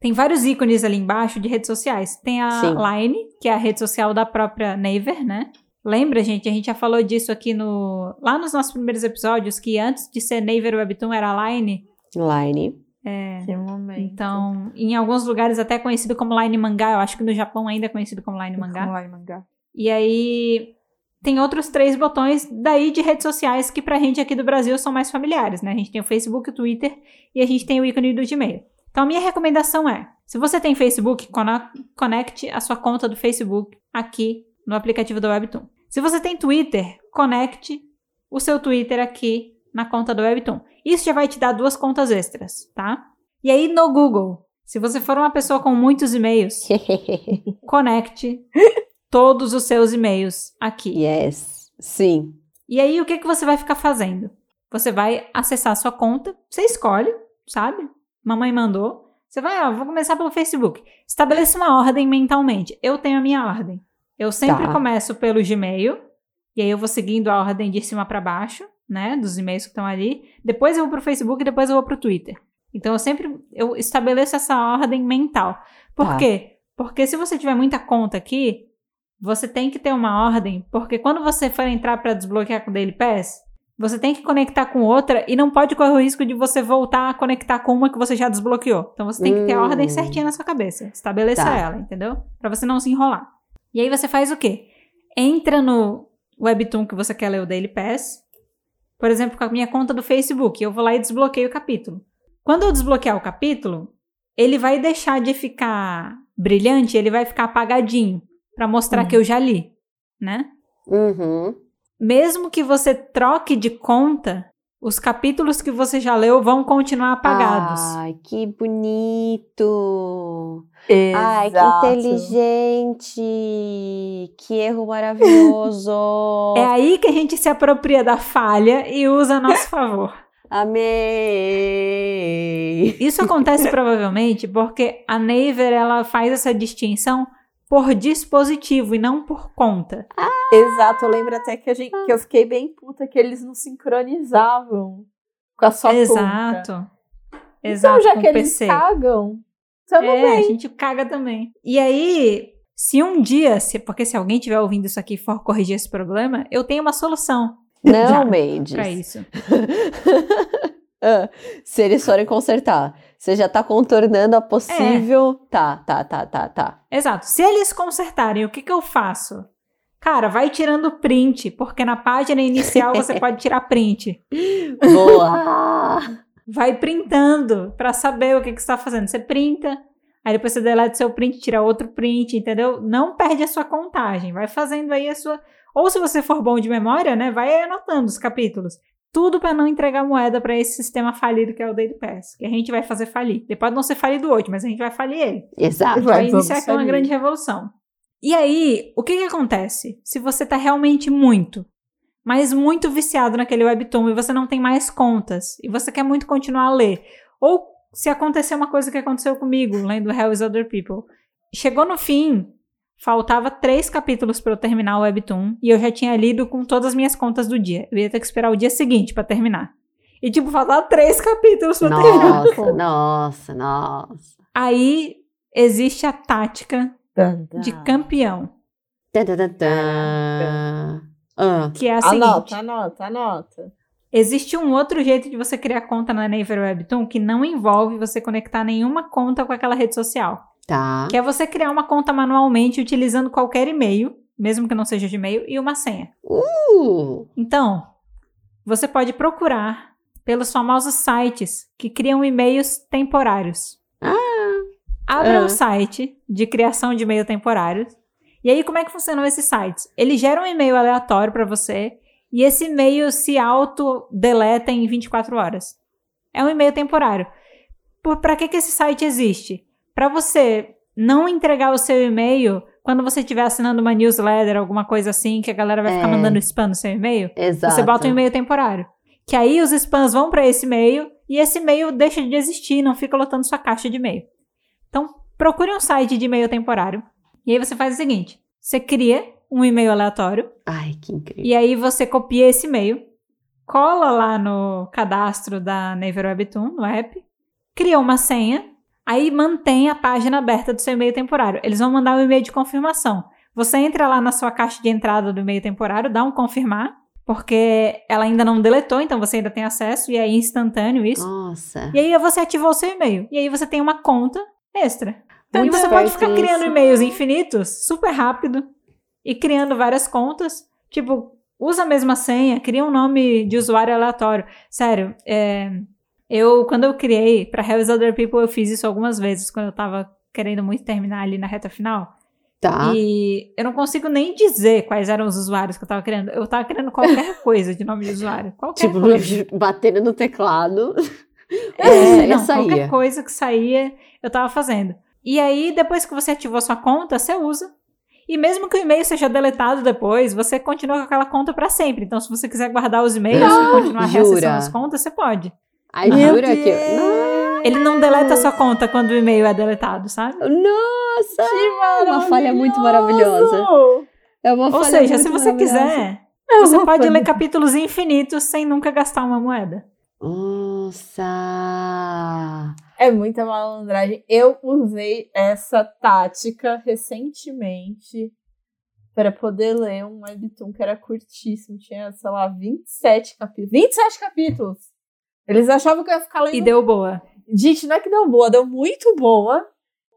tem vários ícones ali embaixo de redes sociais. Tem a Sim. Line, que é a rede social da própria Naver, né? Lembra, gente? A gente já falou disso aqui no lá nos nossos primeiros episódios que antes de ser Naver Webtoon era a Line. Line. Que momento. Então, em alguns lugares até conhecido como Line Mangá. Eu acho que no Japão ainda é conhecido como Line Mangá. Vamos lá, mangá. E aí tem outros três botões daí de redes sociais que pra gente aqui do Brasil são mais familiares, né? A gente tem o Facebook, o Twitter e a gente tem o ícone do Gmail. Então minha recomendação é, se você tem Facebook, conecte a sua conta do Facebook aqui no aplicativo do Webtoon. Se você tem Twitter, conecte o seu Twitter aqui na conta do Webtoon. Isso já vai te dar duas contas extras, tá? E aí no Google, se você for uma pessoa com muitos e-mails, (laughs) conecte todos os seus e-mails aqui. yes. Sim. E aí, o que, que você vai ficar fazendo? Você vai acessar a sua conta, você escolhe, sabe? Mamãe mandou. Você vai, ó, vou começar pelo Facebook. Estabeleça uma ordem mentalmente. Eu tenho a minha ordem. Eu sempre Tá. começo pelo Gmail, e aí eu vou seguindo a ordem de cima para baixo, né? Dos e-mails que estão ali. Depois eu vou pro Facebook e depois eu vou pro Twitter. Então eu sempre eu estabeleço essa ordem mental. Por Tá. quê? Porque se você tiver muita conta aqui, você tem que ter uma ordem, porque quando você for entrar para desbloquear com o Daily Pass, você tem que conectar com outra e não pode correr o risco de você voltar a conectar com uma que você já desbloqueou. Então você tem que ter a Hum. ordem certinha na sua cabeça. Estabeleça Tá. ela, entendeu? Pra você não se enrolar. E aí você faz o quê? Entra no Webtoon que você quer ler o Daily Pass. Por exemplo, com a minha conta do Facebook, eu vou lá e desbloqueio o capítulo. Quando eu desbloquear o capítulo, ele vai deixar de ficar brilhante, ele vai ficar apagadinho pra mostrar Uhum. que eu já li, né? Uhum. Mesmo que você troque de conta, os capítulos que você já leu vão continuar apagados. Ai, que bonito. Exato. Ai, que inteligente. Que erro maravilhoso. (laughs) É aí que a gente se apropria da falha e usa a nosso favor. (laughs) Amei. Isso acontece provavelmente porque a Naver ela faz essa distinção por dispositivo e não por conta. Exato, eu lembro até que, a gente, que eu fiquei bem puta que eles não sincronizavam com a sua conta. Exato. Exato, Então, já que eles PC. cagam, tamo É, a bem. gente caga também. E aí, se um dia, se, porque se alguém estiver ouvindo isso aqui e for corrigir esse problema, eu tenho uma solução Não, Mendes. pra isso. (laughs) Ah, (laughs) se eles forem consertar, você já tá contornando a possível. Tá, tá, tá, tá, tá. Exato. Se eles consertarem, o que, que eu faço? Cara, vai tirando print, porque na página inicial você (laughs) pode tirar print. Boa! (laughs) Vai printando pra saber o que, que você tá fazendo. Você printa, aí depois você deleta seu print, tira outro print, entendeu? Não perde a sua contagem. Vai fazendo aí a sua. Ou se você for bom de memória, né? Vai anotando os capítulos. Tudo para não entregar moeda para esse sistema falido que é o Daily Pass, que a gente vai fazer falir. Ele pode não ser falido hoje, mas a gente vai falir ele. Exato. Vai iniciar aqui uma grande revolução. E aí, o que que acontece? Se você tá realmente muito, mas muito viciado naquele webtoon e você não tem mais contas e você quer muito continuar a ler, ou se acontecer uma coisa que aconteceu comigo, lendo Hell is Other People, chegou no fim, faltava três capítulos para eu terminar o webtoon e eu já tinha lido com todas as minhas contas do dia. Eu ia ter que esperar o dia seguinte para terminar. E tipo, faltava três capítulos pra terminar. Nossa, (laughs) nossa, nossa. Aí existe a tática tan. de campeão, tã. Ah, que é a seguinte. Anota, anota, anota. Existe um outro jeito de você criar conta na Naver Webtoon que não envolve você conectar nenhuma conta com aquela rede social. Tá. Que é você criar uma conta manualmente utilizando qualquer e-mail, mesmo que não seja de e-mail, e uma senha. Uh, Então, você pode procurar pelos famosos sites que criam e-mails temporários. Abra Ah. um site de criação de e-mail temporários. E aí, como é que funcionam esses sites? Ele gera um e-mail aleatório para você e esse e-mail se auto-deleta em 24 horas. É um e-mail temporário. Para que, que esse site existe? Para você não entregar o seu e-mail quando você estiver assinando uma newsletter, alguma coisa assim, que a galera vai ficar É. mandando spam no seu e-mail. exato. Você bota um e-mail temporário. Que aí os spams vão para esse e-mail e esse e-mail deixa de existir, não fica lotando sua caixa de e-mail. Então, procure um site de e-mail temporário. E aí você faz o seguinte: você cria um e-mail aleatório Ai, que incrível. e aí você copia esse e-mail, cola lá no cadastro da Naver Webtoon, no app, cria uma senha, aí mantém a página aberta do seu e-mail temporário. Eles vão mandar um e-mail de confirmação. Você entra lá na sua caixa de entrada do e-mail temporário, dá um confirmar, porque ela ainda não deletou, então você ainda tem acesso e é instantâneo isso. Nossa. E aí você ativou o seu e-mail. E aí você tem uma conta extra. Então Muito você pode ficar criando isso. e-mails infinitos, super rápido, e criando várias contas. Tipo, usa a mesma senha, cria um nome de usuário aleatório. Sério, é, eu, quando eu criei pra Hell is Other People, eu fiz isso algumas vezes, quando eu tava querendo muito terminar ali na reta final. Tá. E eu não consigo nem dizer quais eram os usuários que eu tava criando. Eu tava criando qualquer (laughs) coisa de nome de usuário. Qualquer Tipo, coisa. (laughs) batendo no teclado. É, (laughs) não, saía. qualquer coisa que saía, eu tava fazendo. E aí, depois que você ativou sua conta, você usa. E mesmo que o e-mail seja deletado depois, você continua com aquela conta pra sempre. Então, se você quiser guardar os e-mails e continuar Jura? reacessando as contas, você pode. Ai, Meu jura que. Deus! Ele não deleta a sua conta quando o e-mail é deletado, sabe? Nossa! Que uma falha muito maravilhosa. É uma Ou seja, muito se você quiser, É você pode falha. ler capítulos infinitos sem nunca gastar uma moeda. Nossa! É muita malandragem. Eu usei essa tática recentemente para poder ler um webtoon que era curtíssimo. Tinha, sei lá, 27 capítulos. 27 capítulos! Eles achavam que eu ia ficar lendo. E deu boa. Gente, não é que deu boa, deu muito boa.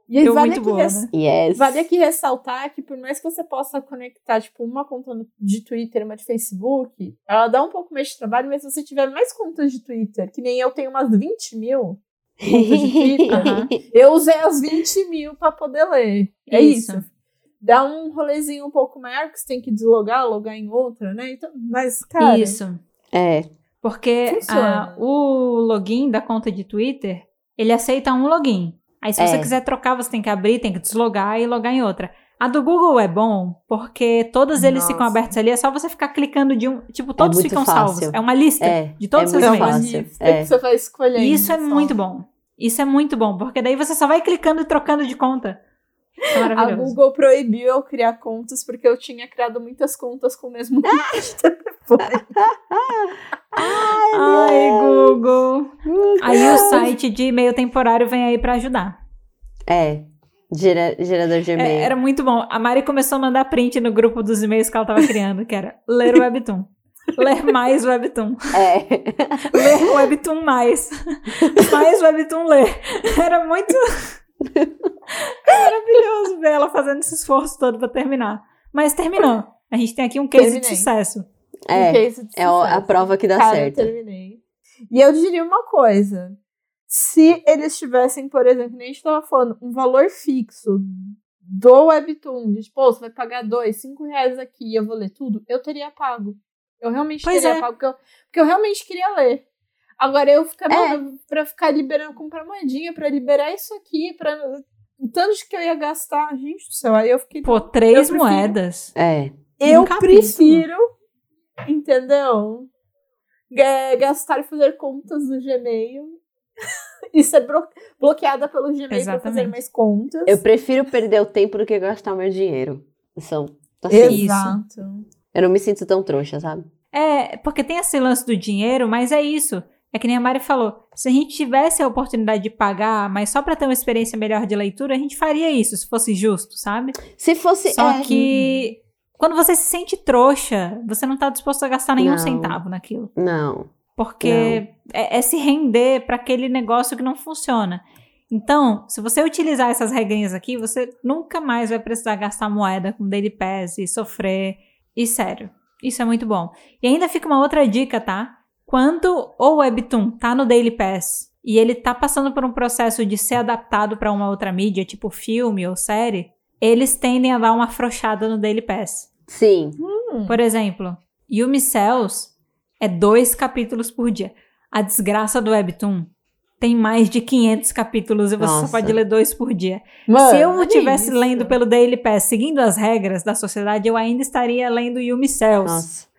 E Deu vale muito aqui, boa, res- né? Yes. vale aqui ressaltar que por mais que você possa conectar, tipo, uma conta de Twitter e uma de Facebook, ela dá um pouco mais de trabalho, mas se você tiver mais contas de Twitter, que nem eu tenho umas 20 mil contas de Twitter, (laughs) Aham. eu usei as 20 mil pra poder ler. É isso. Isso. Dá um rolezinho um pouco maior, que você tem que deslogar, logar em outra, né? Então, mas, cara, Isso. É. Porque Funciona. ah, o login da conta de Twitter, ele aceita um login. Aí se É. você quiser trocar, você tem que abrir, tem que deslogar e logar em outra. A do Google é bom porque todos eles ficam abertos ali, é só você ficar clicando de um, tipo, todos muito ficam fácil. salvos. É uma lista É. de todos é os muito é uma e-mails. É. que você vai escolhendo. E isso é só. muito bom. Isso é muito bom, porque daí você só vai clicando e trocando de conta. É A. Google proibiu eu criar contas porque eu tinha criado muitas contas com o mesmo número de telefone. Ai, Google. Aí o site de e-mail temporário vem aí pra ajudar. É. Gera- gerador de É, e-mail. era muito bom. A Mari começou a mandar print no grupo dos e-mails que ela tava criando, que era ler o Webtoon. ler mais Webtoon. (laughs) É. Ler o Webtoon mais. mais Webtoon ler. Era muito (laughs) maravilhoso ver ela fazendo esse esforço todo pra terminar. Mas terminou. A gente tem aqui um case de Terminei. sucesso. Um É. case de É o- a sucesso. prova que dá Cara, eu certo. terminei. E eu diria uma coisa. Se eles tivessem, por exemplo, nem a gente tava falando, um valor fixo do Webtoon, de tipo, "Pô, você vai pagar dois, cinco reais aqui e eu vou ler tudo, eu teria pago. Eu realmente Pois queria é. pagar, porque eu, porque eu realmente queria ler. Agora eu ficar É. pra ficar liberando, comprar moedinha, pra liberar isso aqui, pra. O tanto de que eu ia gastar, gente do céu. Aí eu fiquei. Pô, três prefiro- moedas. É. eu um capítulo. prefiro, entendeu? Ga- Gastar e fazer contas no Gmail. e ser blo- bloqueada pelo Gmail pra fazer mais contas. Eu prefiro perder o tempo do que gastar o meu dinheiro. São, assim, Isso. Exato. eu não me sinto tão trouxa, sabe? É, porque tem esse lance do dinheiro, mas é isso. É que nem a Mari falou. Se a gente tivesse a oportunidade de pagar, mas só pra ter uma experiência melhor de leitura, a gente faria isso, se fosse justo, sabe? Se fosse. Só é, que quando você se sente trouxa, você não tá disposto a gastar nenhum Não. centavo naquilo. Não. Porque é, é se render pra aquele negócio que não funciona. Então, se você utilizar essas regrinhas aqui, você nunca mais vai precisar gastar moeda com Daily Pass e sofrer. E sério, isso é muito bom. E ainda fica uma outra dica, tá? Quando o Webtoon tá no Daily Pass e ele tá passando por um processo de ser adaptado pra uma outra mídia, tipo filme ou série, eles tendem a dar uma afrouxada no Daily Pass. Sim. Hum. Por exemplo, Yumi Cells é dois capítulos por dia. A desgraça do Webtoon tem mais de 500 capítulos e você Nossa. só pode ler dois por dia. Mano, Se eu estivesse lendo pelo Daily Pass, seguindo as regras da sociedade, eu ainda estaria lendo Yumi Cells. Nossa.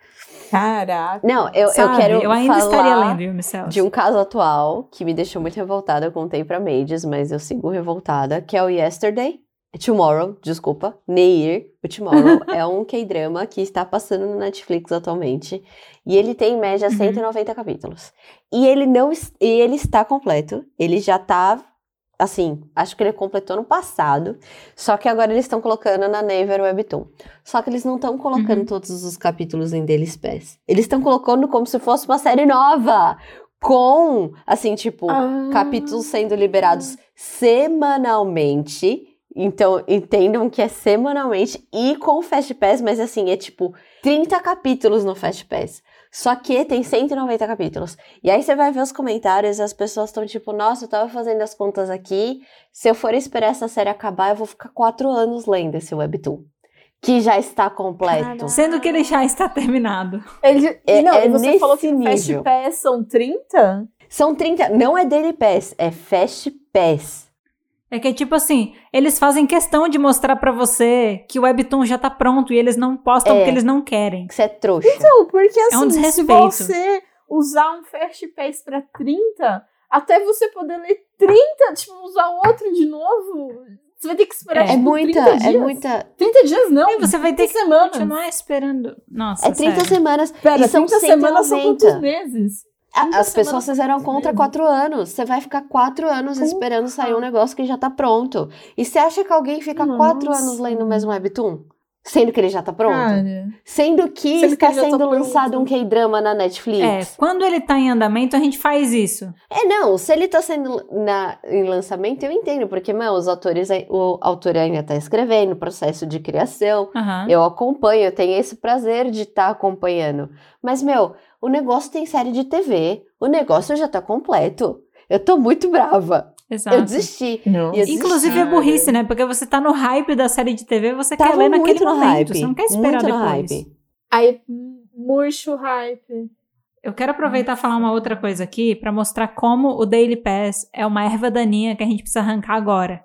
Caraca. Não, eu, eu sabe? quero eu ainda falar estaria lendo Cells. de um caso atual que me deixou muito revoltada. Eu contei pra Mages, mas eu sigo revoltada, que é o Yesterday. Tomorrow, desculpa, Neir, o Tomorrow, (laughs) é um K-drama que está passando no Netflix atualmente. E ele tem em média Uhum. 190 capítulos. E ele não e ele está completo. Ele já tá assim, acho que ele completou no passado. Só que agora eles estão colocando na Naver Webtoon. Só que eles não estão colocando Uhum. todos os capítulos em Daily Space. Eles estão colocando como se fosse uma série nova. Com, assim, tipo, Ah. capítulos sendo liberados semanalmente. Então, entendam que é semanalmente e com o Fast Pass, mas assim, é tipo 30 capítulos no Fast Pass. Só que tem 190 capítulos. E aí você vai ver os comentários e as pessoas estão tipo, nossa, eu tava fazendo as contas aqui. Se eu for esperar essa série acabar, eu vou ficar quatro anos lendo esse Webtoon. Que já está completo. Caraca. Sendo que ele já está terminado. Ele, É- não, é você falou que o Fast nível. Pass são 30? São 30, não é Daily Pass, é Fast Pass. É que tipo assim, eles fazem questão de mostrar pra você que o Webtoon já tá pronto e eles não postam É. porque eles não querem. Que você é trouxa. Não, porque assim, um se desrespeito. você usar um Fast Pass pra 30, até você poder ler 30, tipo, usar outro de novo, você vai ter que esperar É. É tipo, muita, 30 é dias. muita. 30 dias não, E você vai ter 30 que semanas. continuar esperando. Nossa, É 30 sério. semanas. Pera, e são 30 semanas são 190. quantos meses? A- 30 As pessoas fizeram contra quatro anos. Você vai ficar quatro anos Porra. esperando sair um negócio que já tá pronto. E você acha que alguém fica quatro Nossa. anos lendo o mesmo Webtoon? Sendo que ele já tá pronto? Cara, Sendo que Sendo que está ele já tá sendo pronto. lançado um K-drama na É, Netflix. quando ele tá em andamento, a gente faz isso. É, não, se ele tá sendo na, em lançamento, eu entendo, porque, meu, os autores, o autor ainda tá escrevendo, processo de criação, Aham. eu acompanho, eu tenho esse prazer de estar acompanhando. Mas, meu, o negócio tem série de TV, o negócio já tá completo. Eu tô muito brava. Exato. Eu desisti. Inclusive é burrice, né? Porque você tá no hype da série de TV, você Tava quer ler naquele momento. hype. Você não quer esperar muito no depois. hype. Aí murcha o hype. Eu quero aproveitar e falar uma outra coisa aqui pra mostrar como o Daily Pass é uma erva daninha que a gente precisa arrancar agora.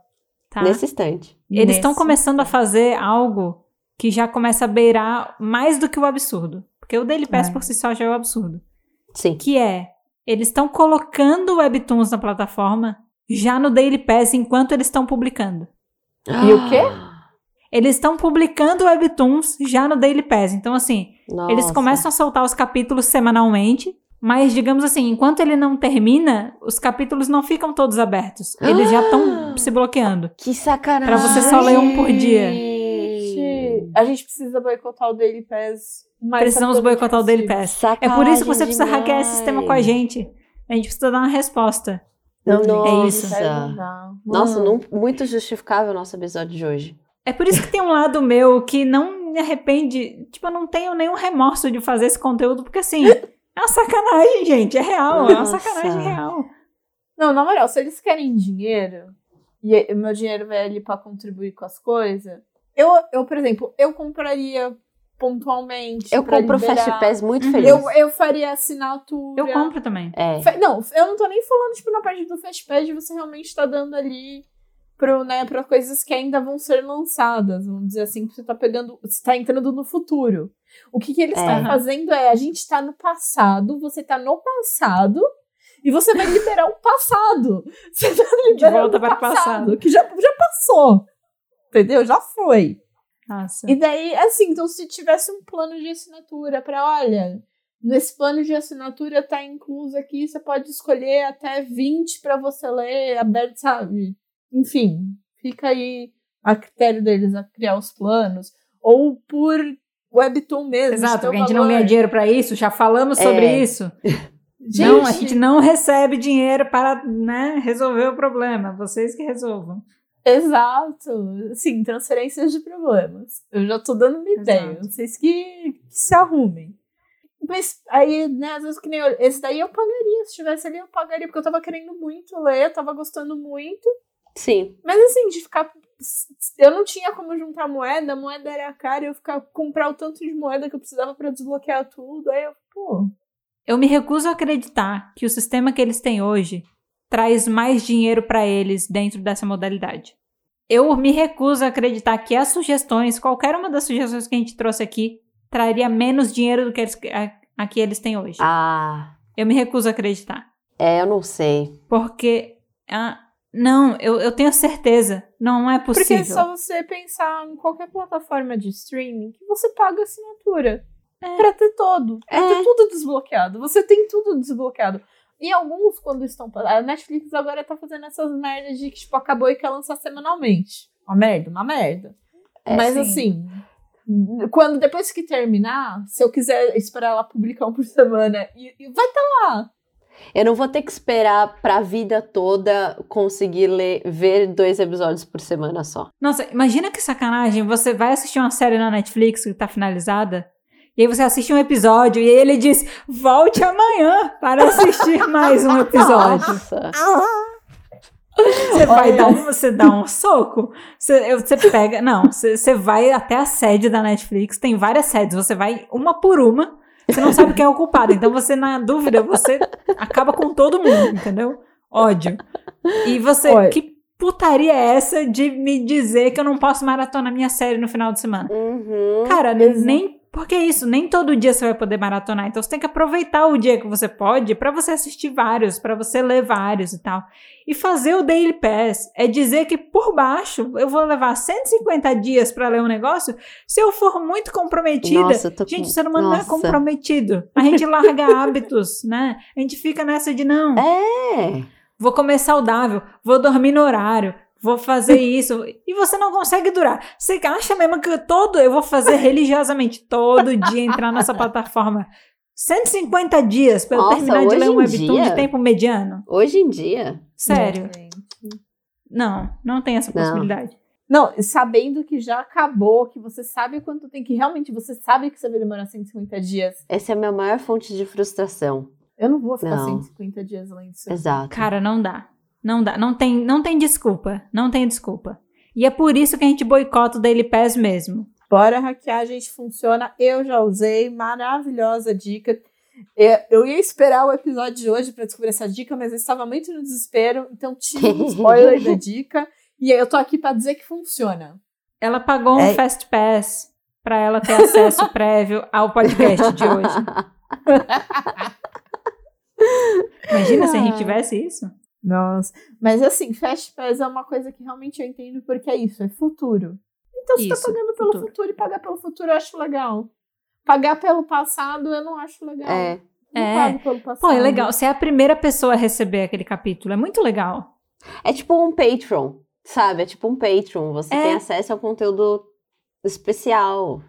Tá? Nesse instante. Eles estão começando a fazer algo que já começa a beirar mais do que o absurdo. Porque o Daily Pass Ai. por si só já é o absurdo. Sim. Que é, eles estão colocando webtoons na plataforma já no Daily Pass enquanto eles estão publicando. E o quê? Eles estão publicando webtoons já no Daily Pass. Então, assim, eles Nossa. começam a soltar os capítulos semanalmente, mas, digamos assim, enquanto ele não termina, os capítulos não ficam todos abertos. Eles já estão se bloqueando. Que sacanagem. Pra você só ler um por dia. Gente, a gente precisa boicotar o Daily Pass. O mais Precisamos rapidamente boicotar o Daily. Pass. É Sacanagem por isso que você precisa hackear esse sistema com a gente. A gente precisa dar uma resposta. Não, Nossa. é isso. Nossa, não- muito justificável o nosso episódio de hoje. É por isso que tem um lado meu que não me arrepende. Tipo, eu não tenho nenhum remorso de fazer esse conteúdo, porque assim, é uma sacanagem, gente. É real. É uma Nossa. sacanagem real. Não, na moral, se eles querem dinheiro, e o meu dinheiro vai ali pra contribuir com as coisas, eu, eu, por exemplo, eu compraria pontualmente. Eu compro o liberar. Fast Pass muito Uhum. feliz. Eu, eu faria assinatura. Eu compro também. É. Não, eu não tô nem falando, tipo, na parte do Fastpass, você realmente tá dando ali pro, né, pra coisas que ainda vão ser lançadas, vamos dizer assim, que você tá pegando, você tá entrando no futuro. O que que eles É. estão fazendo é, a gente tá no passado, você tá no passado, e você vai liberar o passado. Você tá liberando volta o para o passado. que já, já passou. Entendeu? Já foi. Nossa. E daí, assim, então se tivesse um plano de assinatura para, olha, nesse plano de assinatura tá incluso aqui, você pode escolher até 20 para você ler, aberto, sabe? Enfim, fica aí a critério deles a criar os planos. Ou por webtoon mesmo. Exato, porque a gente não valor. ganha dinheiro pra isso, já falamos sobre É. isso. (laughs) Não, a gente não recebe dinheiro para né, resolver o problema. Vocês que resolvam. Exato. Sim, transferências de problemas. Eu já tô dando uma ideia. Exato. Vocês que, que se arrumem. Mas aí, né, às vezes que nem eu, esse daí eu pagaria. Se tivesse ali, eu pagaria, porque eu tava querendo muito ler, eu tava gostando muito. Sim. Mas assim, de ficar. Eu não tinha como juntar moeda, a moeda era cara, eu ficar comprar o tanto de moeda que eu precisava pra desbloquear tudo. Aí eu, pô. Eu me recuso a acreditar que o sistema que eles têm hoje traz mais dinheiro para eles dentro dessa modalidade. Eu me recuso a acreditar que as sugestões, qualquer uma das sugestões que a gente trouxe aqui, traria menos dinheiro do que eles, a, a que eles têm hoje. Ah, Eu me recuso a acreditar. é, eu não sei. Porque. ah, não, eu, eu tenho certeza. Não é Porque possível. é só você pensar em qualquer plataforma de streaming que você paga assinatura. É. Pra ter todo. Pra É. ter tudo desbloqueado. Você tem tudo desbloqueado. E alguns, quando estão. A Netflix agora tá fazendo essas merdas de que, tipo, acabou e quer lançar semanalmente. Uma merda, uma merda. É, Mas sim. assim. Quando depois que terminar, se eu quiser esperar ela publicar um por semana, e, e vai estar lá. Eu não vou ter que esperar pra vida toda conseguir ler, ver dois episódios por semana só. Nossa, imagina que sacanagem. Você vai assistir uma série na Netflix que tá finalizada. E aí você assiste um episódio e aí ele diz: volte amanhã para assistir mais um episódio. Nossa. Você vai Olha. dar um, você dá um soco. Você, você pega. Não, você, você vai até a sede da Netflix, tem várias sedes, você vai uma por uma, você não sabe quem é o culpado. Então você, na dúvida, você acaba com todo mundo, entendeu? Ódio. E você. Olha. Que putaria é essa de me dizer que eu não posso maratonar minha série no final de semana? Uhum. Cara, Exato. nem. Porque é isso, nem todo dia você vai poder maratonar. Então você tem que aproveitar o dia que você pode pra você assistir vários, pra você ler vários e tal. E fazer o Daily Pass é dizer que por baixo eu vou levar 150 dias pra ler um negócio se eu for muito comprometida. Nossa, com- Gente, o ser humano não é Nossa. comprometido. A gente larga (laughs) hábitos, né? A gente fica nessa de não. É. Vou comer saudável, vou dormir no horário, vou fazer isso. E você não consegue durar. Você acha mesmo que todo eu vou fazer (laughs) religiosamente todo dia entrar nessa plataforma? 150 dias pra eu terminar de ler um webtoon dia? de tempo mediano? Hoje em dia. Sério. Não, não tem essa possibilidade. Não, sabendo que já acabou, que você sabe quanto tem que realmente, você sabe que você vai demorar 150 dias. Essa é a minha maior fonte de frustração. Eu não vou ficar Não. 150 dias lendo isso. Exato. Cara, não dá. Não dá. Não tem, não tem desculpa. Não tem desculpa. E é por isso que a gente boicota o Daily Pass mesmo. Bora hackear, gente, funciona. Eu já usei, maravilhosa dica. É, Eu ia esperar o episódio de hoje pra descobrir essa dica, mas eu estava muito no desespero, então tive um (laughs) spoiler da dica. E eu tô aqui pra dizer que funciona. Ela pagou um É. Fast Pass pra ela ter acesso (laughs) prévio ao podcast de hoje. (laughs) Imagina se a gente tivesse isso. Nossa. Mas assim, Fast Pass é uma coisa que realmente eu entendo porque é isso, é futuro. Então você Isso, tá pagando pelo futuro. futuro. e pagar pelo futuro eu acho legal. Pagar pelo passado eu não acho legal. É. Não É. pago pelo passado. Pô, é legal. Você é a primeira pessoa a receber aquele capítulo. É muito legal. É tipo um Patreon, sabe? É tipo um Patreon. Você É. tem acesso ao conteúdo especial.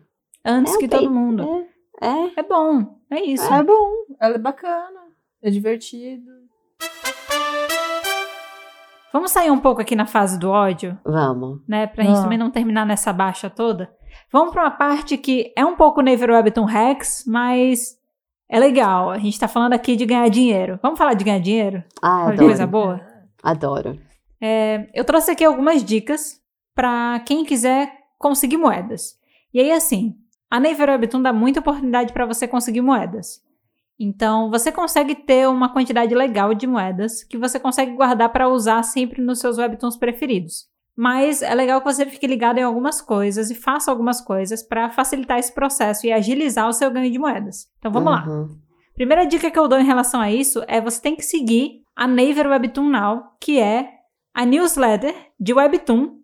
Antes É que todo mundo. É. É. É bom. É isso. É bom, ela é bacana, é divertido. Vamos sair um pouco aqui na fase do ódio, Vamos. né? Pra gente Ah. também não terminar nessa baixa toda. Vamos pra uma parte que é um pouco Never Webtoon Hacks, mas é legal. A gente tá falando aqui de ganhar dinheiro. Vamos falar de ganhar dinheiro? Ah, adoro. coisa boa. Adoro. É, eu trouxe aqui algumas dicas pra quem quiser conseguir moedas. E aí, assim, a Naver Webtoon dá muita oportunidade para você conseguir moedas. Então, você consegue ter uma quantidade legal de moedas que você consegue guardar para usar sempre nos seus webtoons preferidos. Mas é legal que você fique ligado em algumas coisas e faça algumas coisas para facilitar esse processo e agilizar o seu ganho de moedas. Então, vamos lá. Uhum. Primeira dica que eu dou em relação a isso é você tem que seguir a Naver Webtoon Now, que é a newsletter de Webtoon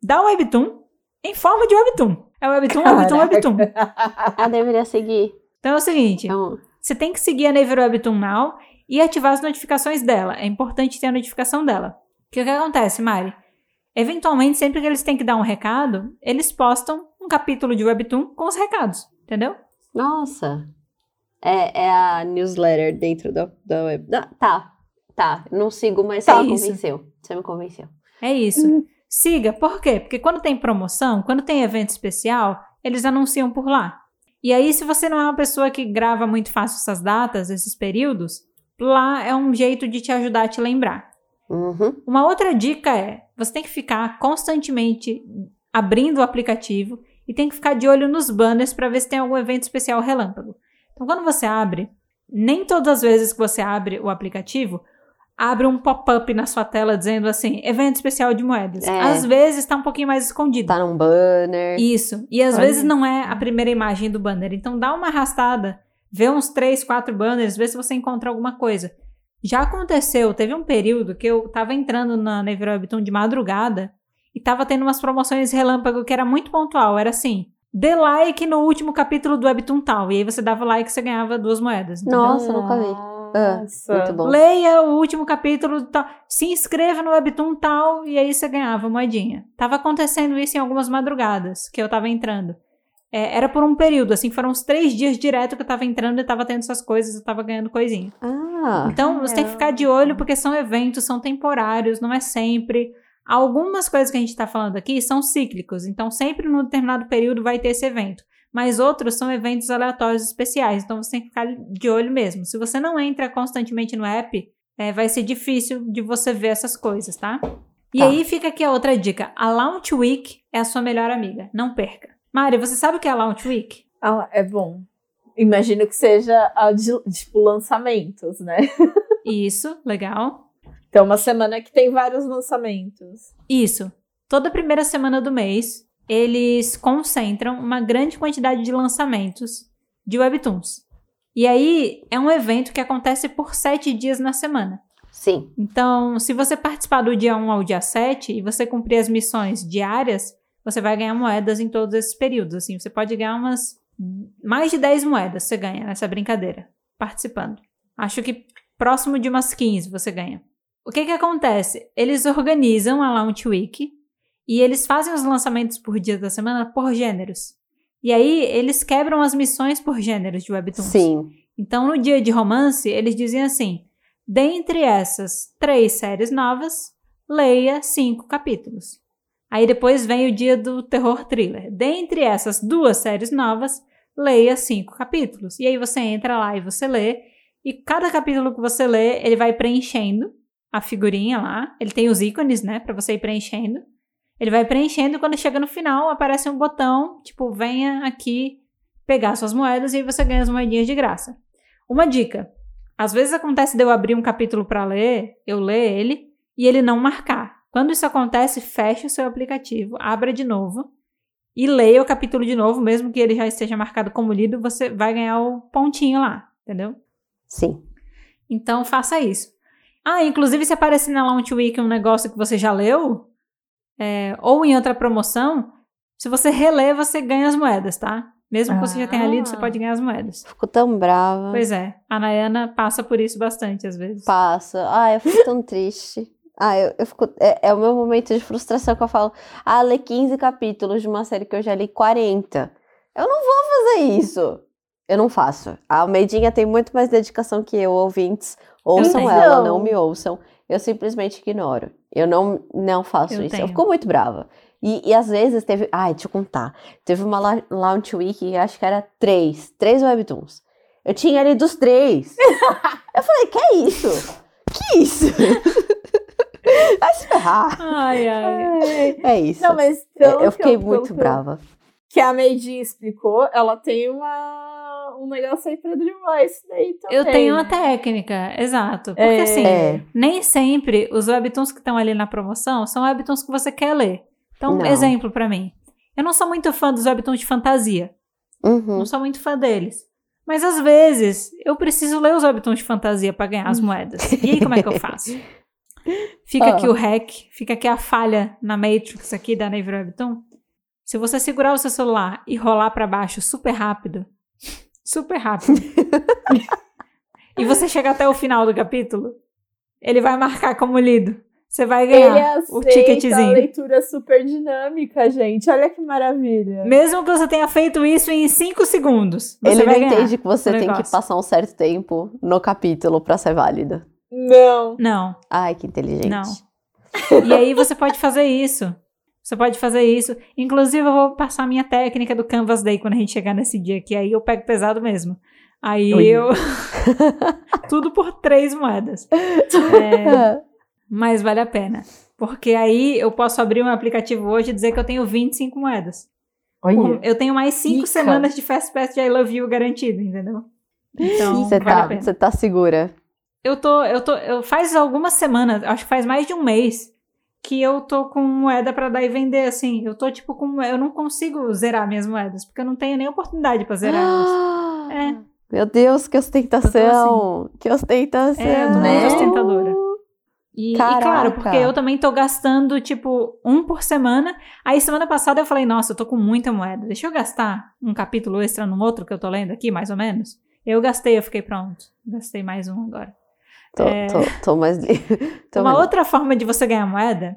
da Webtoon em forma de Webtoon. É Webtoon, Webtoon, (laughs) Webtoon. Ah, deveria seguir. Então é o seguinte, Então, você tem que seguir a Naver Webtoon Now e ativar as notificações dela. É importante ter a notificação dela. O que, que acontece, Mari? Eventualmente, sempre que eles têm que dar um recado, eles postam um capítulo de Webtoon com os recados, entendeu? nossa. É, é a newsletter dentro da, da web. Ah, tá, tá. Não sigo, mas Tá, você me isso. convenceu. Você me convenceu. É isso. Siga, por quê? Porque quando tem promoção, quando tem evento especial, eles anunciam por lá. E aí, se você não é uma pessoa que grava muito fácil essas datas, esses períodos, lá é um jeito de te ajudar a te lembrar. Uhum. Uma outra dica é: você tem que ficar constantemente abrindo o aplicativo e tem que ficar de olho nos banners para ver se tem algum evento especial relâmpago. Então, quando você abre, nem todas as vezes que você abre o aplicativo, abre um pop-up na sua tela dizendo assim: evento especial de moedas. É. Às vezes está um pouquinho mais escondido. Tá num banner. Isso. E às Olha. vezes não é a primeira imagem do banner. Então dá uma arrastada, vê uns três, quatro banners, vê se você encontra alguma coisa. Já aconteceu, teve um período que eu tava entrando na Naver Webtoon de madrugada e tava tendo umas promoções relâmpago que era muito pontual. Era assim: dê like no último capítulo do Webtoon tal. E aí você dava like e você ganhava duas moedas. Nossa, nunca vi. Ah, Nossa. Leia o último capítulo, tal, se inscreva no Webtoon tal, e aí você ganhava moedinha. Tava acontecendo isso em algumas madrugadas que eu tava entrando. É, era por um período, assim, foram uns três dias direto que eu tava entrando e tava tendo essas coisas, eu tava ganhando coisinha. Ah, Então, você tem que ficar de olho, porque são eventos, são temporários, não é sempre. Algumas coisas que a gente tá falando aqui são cíclicos, então sempre num determinado período vai ter esse evento. Mas outros são eventos aleatórios especiais, então você tem que ficar de olho mesmo. Se você não entra constantemente no app, é, vai ser difícil de você ver essas coisas, tá? E Tá. aí fica aqui a outra dica. A Launch Week é a sua melhor amiga, não perca. Mari, você sabe o que é a Launch Week? Ah, é bom. Imagino que seja a de, tipo, lançamentos, né? (laughs) Isso, legal. Então, uma semana que tem vários lançamentos. Isso. Toda primeira semana do mês, eles concentram uma grande quantidade de lançamentos de webtoons. E aí é um evento que acontece por sete dias na semana. sim. Então, se você participar do dia 1 ao dia 7 e você cumprir as missões diárias, você vai ganhar moedas em todos esses períodos. Assim, você pode ganhar umas mais de 10 moedas você ganha nessa brincadeira, participando. Acho que próximo de umas 15 você ganha. O que que acontece? Eles organizam a Launch Week e eles fazem os lançamentos por dia da semana por gêneros. E aí eles quebram as missões por gêneros de webtoons. Sim. Então, no dia de romance, eles diziam assim: dentre essas três séries novas, leia cinco capítulos. Aí depois vem o dia do terror thriller. Dentre essas duas séries novas, leia cinco capítulos. E aí você entra lá e você lê. E cada capítulo que você lê, ele vai preenchendo a figurinha lá. Ele tem os ícones, né, para você ir preenchendo. Ele vai preenchendo e quando chega no final, aparece um botão, tipo, venha aqui pegar suas moedas e aí você ganha as moedinhas de graça. Uma dica. Às vezes acontece de eu abrir um capítulo para ler, eu ler ele e ele não marcar. Quando isso acontece, feche o seu aplicativo, abra de novo e leia o capítulo de novo, mesmo que ele já esteja marcado como lido, você vai ganhar o pontinho lá, entendeu? Sim. Então faça isso. Ah, inclusive se aparecer na Launch Week um negócio que você já leu, é, ou em outra promoção, se você reler, você ganha as moedas, tá? Mesmo que você já tenha lido, você Ah. pode ganhar as moedas. Fico tão brava. Pois é, a Nayana passa por isso bastante às vezes. Passa. Ai, eu fico tão triste. Ah, eu, eu fico. É, é o meu momento de frustração que eu falo. Ah, ler 15 capítulos de uma série que eu já li 40. Eu não vou fazer isso. Eu não faço. A Almeidinha tem muito mais dedicação que eu, ouvintes. Ouçam tenho. ela, não me ouçam. Eu simplesmente ignoro. Eu não, não faço Eu isso. tenho. Eu fico muito brava. E, e às vezes teve. Ai, deixa eu contar. Teve uma la- launch week, acho que era três. Três webtoons. Eu tinha lido os três. (laughs) eu falei, que é isso? Que isso? (laughs) Vai se ferrar. Ai, ai. É isso. Não, mas pelo eu que fiquei pelo muito eu- brava. Que a Meidinha explicou, ela tem uma, um negócio aí pra driblar isso daí também. Eu tenho uma né? técnica, exato. Porque É. assim, nem sempre os webtoons que estão ali na promoção são webtoons que você quer ler. Então, Não. exemplo pra mim. Eu não sou muito fã dos webtoons de fantasia. Uhum. Não sou muito fã deles. Mas às vezes eu preciso ler os webtoons de fantasia pra ganhar as moedas. E aí como é que eu faço? (laughs) Fica Ah. aqui o hack, fica aqui a falha na Matrix aqui da Navy Webtoon. Se você segurar o seu celular e rolar pra baixo super rápido, super rápido, (laughs) e você chegar até o final do capítulo, ele vai marcar como lido. Você vai Ele ganhar o aceita a ticketzinho. leitura super dinâmica, gente. Olha que maravilha. Mesmo que você tenha feito isso em 5 segundos, você Ele vai não entende que você tem que passar um certo tempo no capítulo pra ser válido. Não. Não. Ai, que inteligente. Não. E aí você pode fazer isso. Você pode fazer isso. Inclusive, eu vou passar a minha técnica do Canvas Day quando a gente chegar nesse dia, que aí eu pego pesado mesmo. Aí Ui. eu. (laughs) Tudo por três moedas. É, mas vale a pena. Porque aí eu posso abrir um aplicativo hoje e dizer que eu tenho 25 moedas. Olha. Eu tenho mais cinco Rica. semanas de Fast Pass de I Love You garantido, entendeu? Então, Você vale tá, tá segura. Eu tô, eu tô, eu faz algumas semanas, acho que faz mais de um mês que eu tô com moeda pra dar e vender assim. Eu tô tipo com, eu não consigo zerar minhas moedas, porque eu não tenho nem oportunidade pra zerar elas. É. Meu Deus, que ostentação! Que ostentação! É, eu tô muito né? ostentadora. E, e claro, porque eu também tô gastando tipo um por semana. Aí semana passada eu falei, nossa, eu tô com muita moeda. Deixa eu gastar um capítulo extra no outro que eu tô lendo aqui, mais ou menos. Eu gastei, eu fiquei pronto. Gastei mais um agora. Tô, É. tô, tô mais. (laughs) tô Uma mais- outra forma de você ganhar moeda,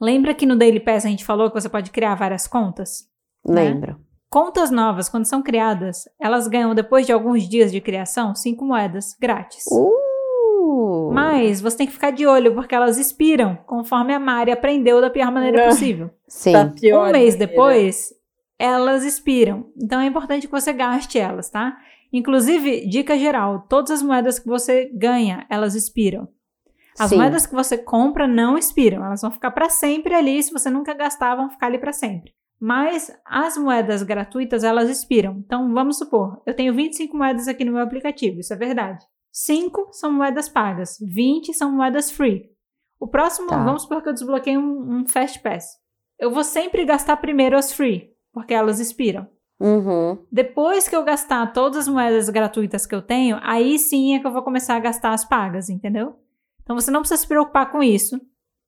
lembra que no Daily Pass a gente falou que você pode criar várias contas? Lembro. Contas novas, quando são criadas, elas ganham, depois de alguns dias de criação, cinco moedas grátis. Uh! Mas você tem que ficar de olho, porque elas expiram, conforme a Mari aprendeu da pior maneira Ah. possível. Sim. Tá pior um mês maneira. depois, elas expiram. Então é importante que você gaste elas, tá? Inclusive, dica geral: todas as moedas que você ganha, elas expiram. As Sim. moedas que você compra não expiram, elas vão ficar para sempre ali. Se você nunca gastar, vão ficar ali para sempre. Mas as moedas gratuitas, elas expiram. Então, vamos supor, eu tenho 25 moedas aqui no meu aplicativo, isso é verdade. 5 são moedas pagas, 20 são moedas free. O próximo, Tá. vamos supor que eu desbloqueei um, um Fast Pass. Eu vou sempre gastar primeiro as free, porque elas expiram. Uhum. Depois que eu gastar todas as moedas gratuitas que eu tenho, aí sim é que eu vou começar a gastar as pagas, entendeu? Então você não precisa se preocupar com isso.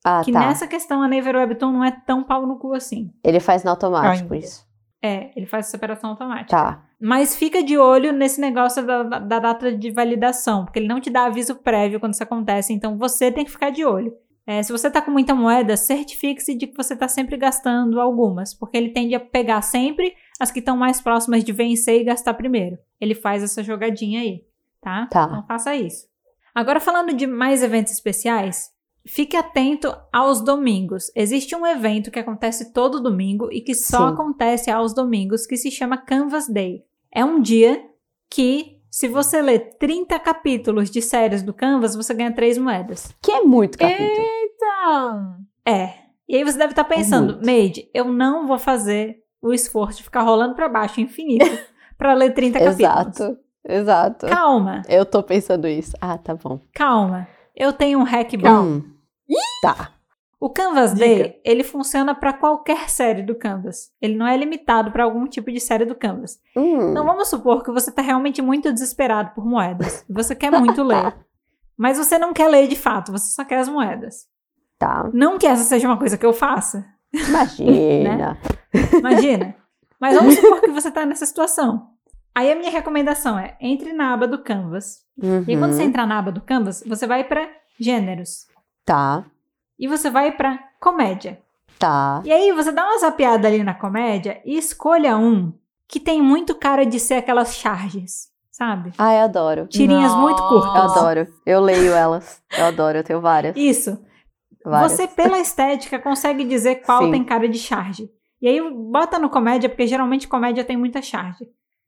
Ah, que tá. nessa questão a Naver Webtoon não é tão pau no cu assim. Ele faz no automático Ainda. isso. É, ele faz essa operação automática. Tá. Mas fica de olho nesse negócio da, da- da data de validação, porque ele não te dá aviso prévio quando isso acontece, então você tem que ficar de olho. É, se você tá com muita moeda, certifique-se de que você tá sempre gastando algumas, porque ele tende a pegar sempre as que estão mais próximas de vencer e gastar primeiro. Ele faz essa jogadinha aí, tá? Tá. Então faça isso. Agora falando de mais eventos especiais, fique atento aos domingos. Existe um evento que acontece todo domingo e que só Sim. acontece aos domingos, que se chama Canvas Day. É um dia que, se você ler 30 capítulos de séries do Canvas, você ganha 3 moedas. Que é muito capítulo. Eita! É. E aí você deve estar pensando, muito. Made, eu não vou fazer o esforço de ficar rolando pra baixo infinito (laughs) pra ler 30 capítulos. Exato. Exato. Calma, Eu tô pensando isso. Ah, tá bom. calma. Eu tenho um hack bom. Hum. Tá. O Canvas Dica. Day, ele funciona para qualquer série do Canvas. Ele não é limitado para algum tipo de série do Canvas. Hum. Então vamos supor que você está realmente muito desesperado por moedas. Você quer muito ler. (laughs) Mas você não quer ler de fato, você só quer as moedas. Tá. Não que essa seja uma coisa que eu faça, Imagina. (laughs) imagina. Mas vamos supor que você está nessa situação. Aí a minha recomendação é, entre na aba do Canvas. Uhum. E quando você entrar na aba do Canvas, você vai para gêneros. Tá. E você vai para comédia. Tá. E aí você dá uma zapeada ali na comédia e escolha um que tem muito cara de ser aquelas charges, sabe? Ai, adoro. Tirinhas muito Nossa. Eu curtas. adoro. Eu leio elas. Eu adoro. Eu tenho várias. Isso. Várias. Você, pela estética, consegue dizer qual Sim. tem cara de charge. E aí bota no comédia, porque geralmente comédia tem muita charge.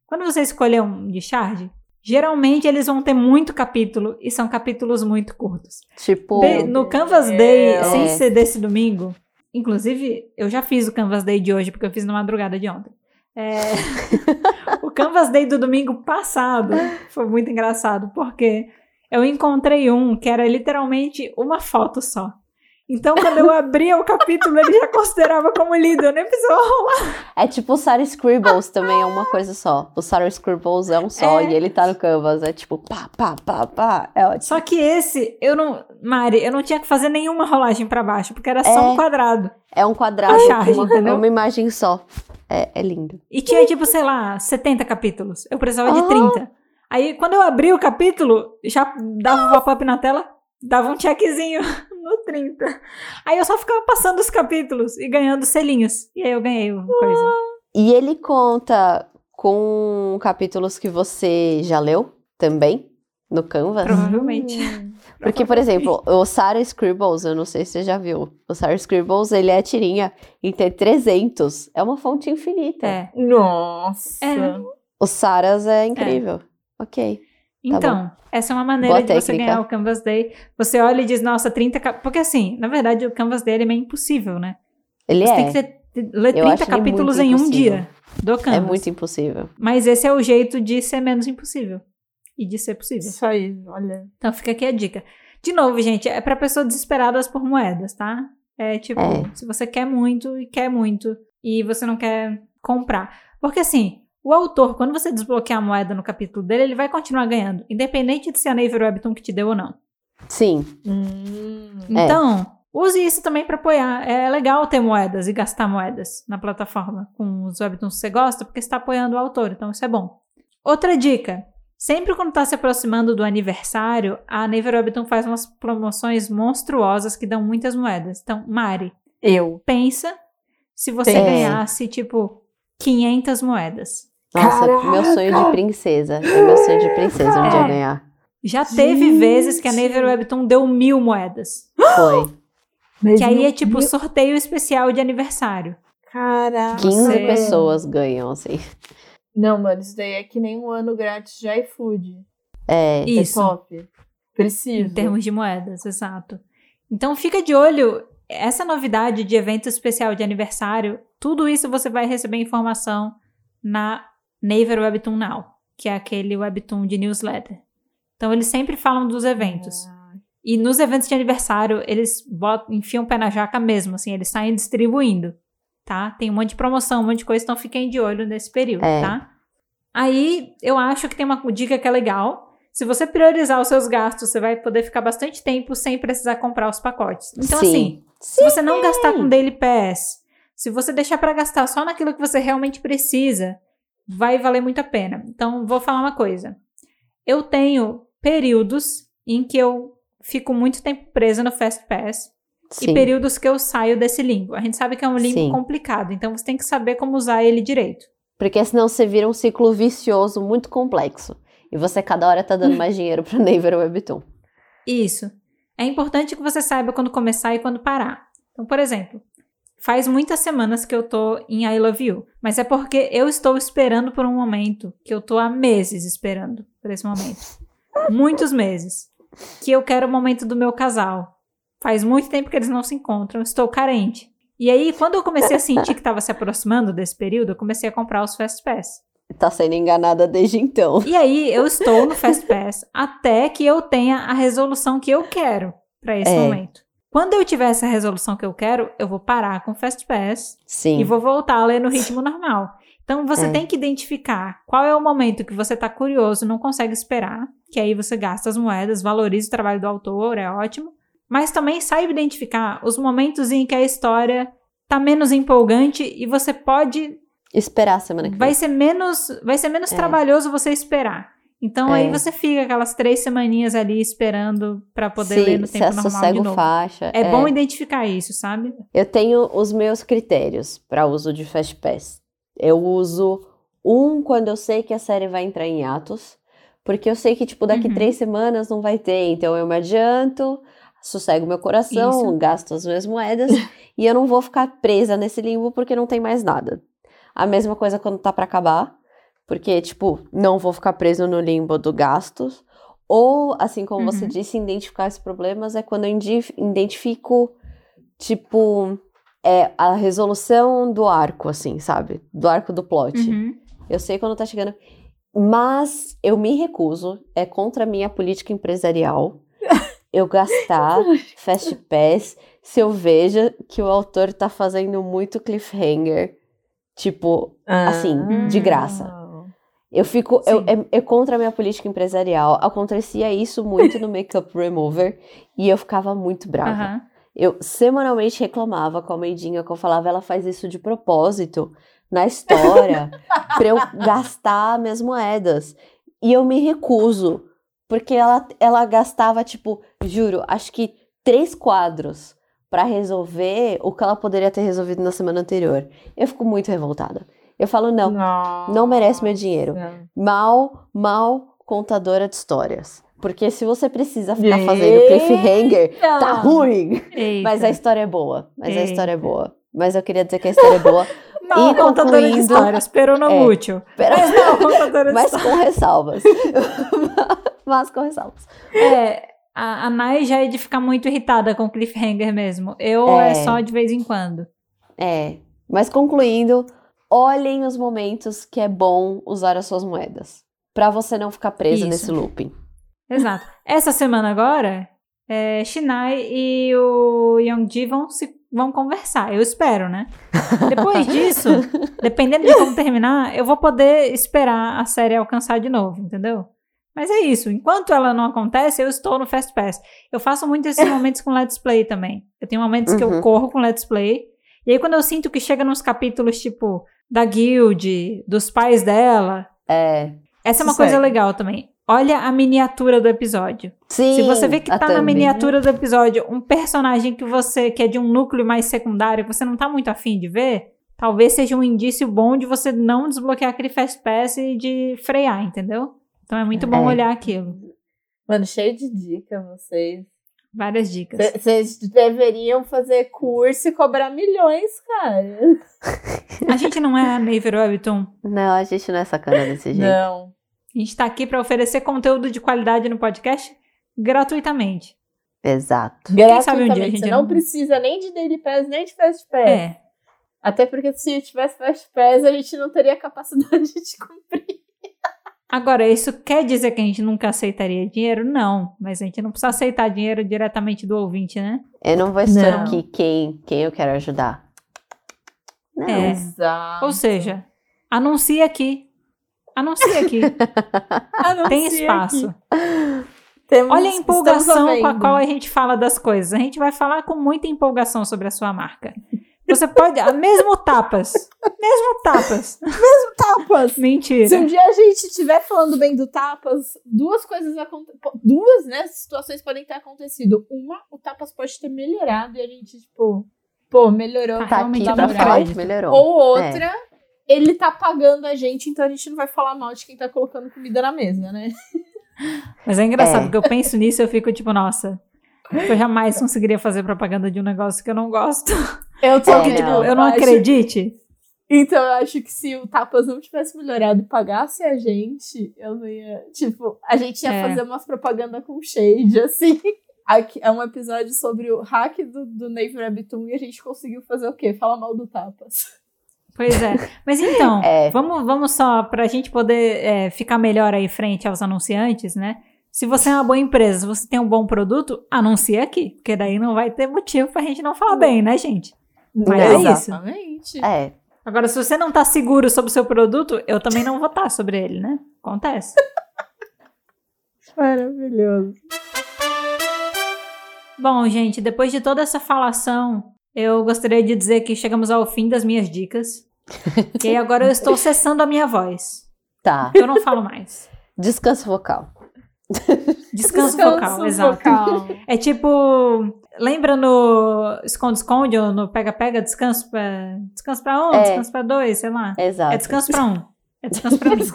Quando você escolher um de charge, geralmente eles vão ter muito capítulo e são capítulos muito curtos. Tipo. De- no Canvas É. Day, sem É. ser desse domingo, Inclusive, eu já fiz o Canvas Day de hoje, porque eu fiz na madrugada de ontem. É, (laughs) o Canvas Day do domingo passado foi muito engraçado, porque eu encontrei um que era literalmente uma foto só. Então, quando eu abria o capítulo, ele já considerava como lido, eu nem precisava rolar. É tipo o Sarah Scribbles também é uma coisa só. O Sarah Scribbles é um só É. e ele tá no Canvas. É tipo pá, pá, pá, pá. É ótimo. Só que esse, eu não. Mari, eu não tinha que fazer nenhuma rolagem pra baixo, porque era só É. um quadrado. É um quadrado uma, entendeu? uma imagem só. É, é lindo. E tinha, tipo, sei lá, 70 capítulos. Eu precisava de Ah. 30. Aí, quando eu abri o capítulo, já dava um pop-up na tela, dava um checkzinho 30. Aí eu só ficava passando os capítulos e ganhando selinhos. E aí eu ganhei uma coisa. E ele conta com capítulos que você já leu também no Canvas? Provavelmente. Porque, por exemplo, o Sarah Scribbles, eu não sei se você já viu. O Sarah Scribbles, ele é tirinha em ter 300. É uma fonte infinita. É. Nossa. É. O Saras é incrível. Ok. Então, essa é uma maneira Boa de você técnica. ganhar o Canvas Day. Você olha e diz, nossa, 30 cap... Porque assim, na verdade, o Canvas Day ele é meio impossível, né? Ele Você é. tem que ter, ler Eu 30 acho ele capítulos em um dia do Canvas. É muito impossível. Mas esse é o jeito de ser menos impossível. E de ser possível. Isso aí, olha. Então fica aqui a dica. De novo, gente, é pra pessoas desesperadas por moedas, tá? É tipo, É. se você quer muito e quer muito e você não quer comprar. Porque assim, o autor, quando você desbloquear a moeda no capítulo dele, ele vai continuar ganhando, independente de se a Naver Webtoon que te deu ou não. Sim. Hum. É. Então, use isso também pra apoiar. É legal ter moedas e gastar moedas na plataforma com os webtoons que você gosta, porque você está apoiando o autor, então isso é bom. Outra dica. Sempre quando está se aproximando do aniversário, a Naver Webtoon faz umas promoções monstruosas que dão muitas moedas. Então, Mari, Eu. pensa se você É. ganhasse, tipo, 500 moedas. Nossa, Caraca! meu sonho de princesa. É meu sonho de princesa um dia É. ganhar. Já teve Gente! vezes que a Naver Webtoon deu mil moedas. Foi. Mas Que aí é tipo Deus, sorteio especial de aniversário. Caraca. 15 Você- pessoas ganham, assim. Não, mano, isso daí é que nem um ano grátis de iFood. É. Isso. É top. Preciso. Em termos de moedas, exato. Então fica de olho. Essa novidade de evento especial de aniversário, tudo isso você vai receber informação na Naver Webtoon Now, que é aquele webtoon de newsletter. Então eles sempre falam dos eventos. Ah, E nos eventos de aniversário, eles botam, enfiam o pé na jaca mesmo, assim, eles saem distribuindo, tá? Tem um monte de promoção, um monte de coisa, então fiquem de olho nesse período, É. tá? Aí, eu acho que tem uma dica que é legal. Se você priorizar os seus gastos, você vai poder ficar bastante tempo sem precisar comprar os pacotes. Então, Sim. assim, se você não gastar com Daily Pass, se você deixar pra gastar só naquilo que você realmente precisa, vai valer muito a pena. Então, vou falar uma coisa. Eu tenho períodos em que eu fico muito tempo presa no Fast Pass Sim. e períodos que eu saio desse limbo. A gente sabe que é um limbo Sim. complicado, então você tem que saber como usar ele direito. Porque senão você vira um ciclo vicioso muito complexo. E você cada hora tá dando (laughs) mais dinheiro pro Naver Webtoon. Isso. É importante que você saiba quando começar e quando parar. Então, por exemplo, faz muitas semanas que eu tô em I Love You, mas é porque eu estou esperando por um momento que eu tô há meses esperando por esse momento. (laughs) Muitos meses. Que eu quero o momento do meu casal. Faz muito tempo que eles não se encontram, estou carente. E aí, quando eu comecei a sentir que estava se aproximando desse período, eu comecei a comprar os Fast Pass. Tá sendo enganada desde então. E aí, eu estou no Fast Pass (laughs) até que eu tenha a resolução que eu quero para esse É. momento. Quando eu tiver essa resolução que eu quero, eu vou parar com o Fast Pass Sim. e vou voltar a ler no ritmo normal. Então, você É. tem que identificar qual é o momento que você está curioso, não consegue esperar, que aí você gasta as moedas, valoriza o trabalho do autor, é ótimo. Mas também saiba identificar os momentos em que a história tá menos empolgante e você pode Esperar a semana que vai vem. ser menos, vai ser menos É. trabalhoso você esperar. Então aí É. você fica aquelas três semaninhas ali esperando pra poder ler no tempo normal de novo. faixa. É, bom identificar isso, sabe? Eu tenho os meus critérios para uso de Fast Pass. Eu uso um quando eu sei que a série vai entrar em atos, porque eu sei que, tipo, daqui Uhum. três semanas não vai ter, então eu me adianto, sossego meu coração, Isso. gasto as minhas moedas, (laughs) e eu não vou ficar presa nesse limbo porque não tem mais nada. A mesma coisa quando tá para acabar, porque, tipo, não vou ficar preso no limbo do gastos. Ou, assim como você Uhum. disse, identificar esses problemas é quando eu identifico, tipo, é a resolução do arco, assim, sabe? Do arco do plot. Uhum. Eu sei quando tá chegando. Mas eu me recuso, é contra a minha política empresarial, (laughs) eu gastar Fast Pass se eu vejo que o autor tá fazendo muito cliffhanger. Tipo, assim, de graça. Eu fico. Eu, é, é contra a minha política empresarial. Acontecia isso muito no Makeup Remover e eu ficava muito brava. Aham. Eu semanalmente reclamava com a Meidinha, que eu falava, ela faz isso de propósito na história (laughs) pra eu gastar minhas moedas. E eu me recuso, porque ela, ela gastava, tipo, juro, acho que três quadros pra resolver o que ela poderia ter resolvido na semana anterior. Eu fico muito revoltada. Eu falo, não, não merece meu dinheiro. mal, mal contadora de histórias. Porque se você precisa ficar fazendo Eita! cliffhanger, tá ruim. Eita. Mas a história é boa. Mas a Eita. história é boa. Mas eu queria dizer que a história é boa. (laughs) Mal E contadora de histórias, pero não É. útil. Mas mal (laughs) contadora de mas histórias. com ressalvas. (laughs) mas com ressalvas. É, a, a Nai já é de ficar muito irritada com cliffhanger mesmo. Eu é. É. só de vez em quando. É. Mas concluindo, olhem os momentos que é bom usar as suas moedas. Pra você não ficar presa Isso. nesse looping. Exato. Essa semana agora, é, Shinai e o Youngji vão, se, vão conversar. Eu espero, né? Depois (laughs) disso, dependendo de como terminar, eu vou poder esperar a série alcançar de novo, entendeu? Mas é isso. Enquanto ela não acontece, eu estou no Fast Pass. Eu faço muito esses (laughs) momentos com Let's Play também. Eu tenho momentos que eu Uhum. corro com Let's Play. E aí, quando eu sinto que chega nos capítulos, tipo, da guild, dos pais dela, É. essa é uma coisa aí. legal também. Olha a miniatura do episódio. Sim. Se você vê que tá na miniatura do episódio um personagem que você que é de um núcleo mais secundário, que você não tá muito afim de ver, talvez seja um indício bom de você não desbloquear aquele Fast Pass e de frear, entendeu? Então é muito bom É. olhar aquilo. Mano, cheio de dica vocês. Várias dicas. Vocês deveriam fazer curso e cobrar milhões, cara. (laughs) A gente não é a Naver Webtoon. Não, a gente não é sacana desse jeito. Não. A gente tá aqui pra oferecer conteúdo de qualidade no podcast gratuitamente. Exato. sabe um dia a Gratuitamente. gente Você não não- precisa nem de Daily Pass, nem de Fast Pass. É. Até porque se tivesse Fast Pass, a gente não teria capacidade (laughs) de cumprir. Agora, isso quer dizer que a gente nunca aceitaria dinheiro? Não. Mas a gente não precisa aceitar dinheiro diretamente do ouvinte, né? Eu não vou estar Não. aqui quem, quem eu quero ajudar. Não. É. Exato. Ou seja, anuncie aqui. Anuncie aqui. (laughs) Tem espaço. Temos, Olha a empolgação com a qual a gente fala das coisas. A gente vai falar com muita empolgação sobre a sua marca. Você pode. (laughs) Mesmo tapas. Mesmo tapas. (laughs) Tapas. Mentira. Se um dia a gente estiver falando bem do Tapas, duas coisas acontecem. Duas, né, situações podem ter acontecido. Uma, o Tapas pode ter melhorado e a gente, tipo, pô, melhorou. Tá Tá realmente crédito. que melhorou. Ou outra, ele tá pagando a gente, então a gente não vai falar mal de quem tá colocando comida na mesa, né? (laughs) Mas é engraçado, É. porque eu penso nisso e eu fico tipo, nossa. Eu jamais conseguiria fazer propaganda de um negócio que eu não gosto. Eu tô É, tipo, Eu não acredite. Então eu acho que se o Tapas não tivesse melhorado e pagasse a gente, eu não ia. Tipo, a gente ia É. fazer umas propaganda com shade, assim. (laughs) Aqui é um episódio sobre o hack do, do Nave Rabbitoon e a gente conseguiu fazer o quê? Falar mal do Tapas. Pois é. Mas então, (laughs) É. vamos, vamos só, pra gente poder é, ficar melhor aí frente aos anunciantes, né? Se você é uma boa empresa, se você tem um bom produto, anuncie aqui. Porque daí não vai ter motivo pra gente não falar bem, né, gente? Mas é isso. Exatamente. É. Agora, se você não tá seguro sobre o seu produto, eu também não vou estar sobre ele, né? Acontece. (laughs) Maravilhoso. Bom, gente, depois de toda essa falação, eu gostaria de dizer que chegamos ao fim das minhas dicas. (laughs) e agora eu estou cessando a minha voz. Tá. Eu não falo mais. Descanso vocal. Descanso, vocal, exato. vocal. É tipo, lembra no esconde-esconde ou no pega-pega, descanso pra, descanso pra um, É. descanso pra dois, sei lá. Exato. É descanso pra um. É descanso pra (laughs) mim. (laughs)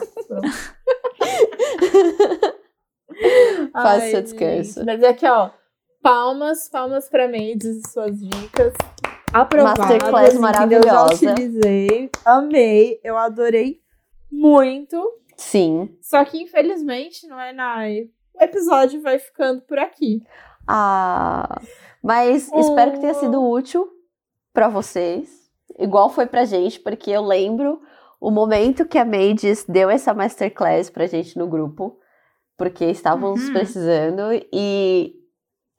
Faz Ai, seu descanso. Mas é aqui, ó. Palmas, palmas pra Mendes e suas dicas. Aprovadas, Masterclass entendeu? maravilhosa. Já utilizei, amei, eu adorei muito. Sim. Só que, infelizmente, não é, Nai? O episódio vai ficando por aqui. Ah, mas espero que tenha sido útil pra vocês, igual foi pra gente, porque eu lembro o momento que a Mades deu essa masterclass pra gente no grupo, porque estávamos Uhum. precisando e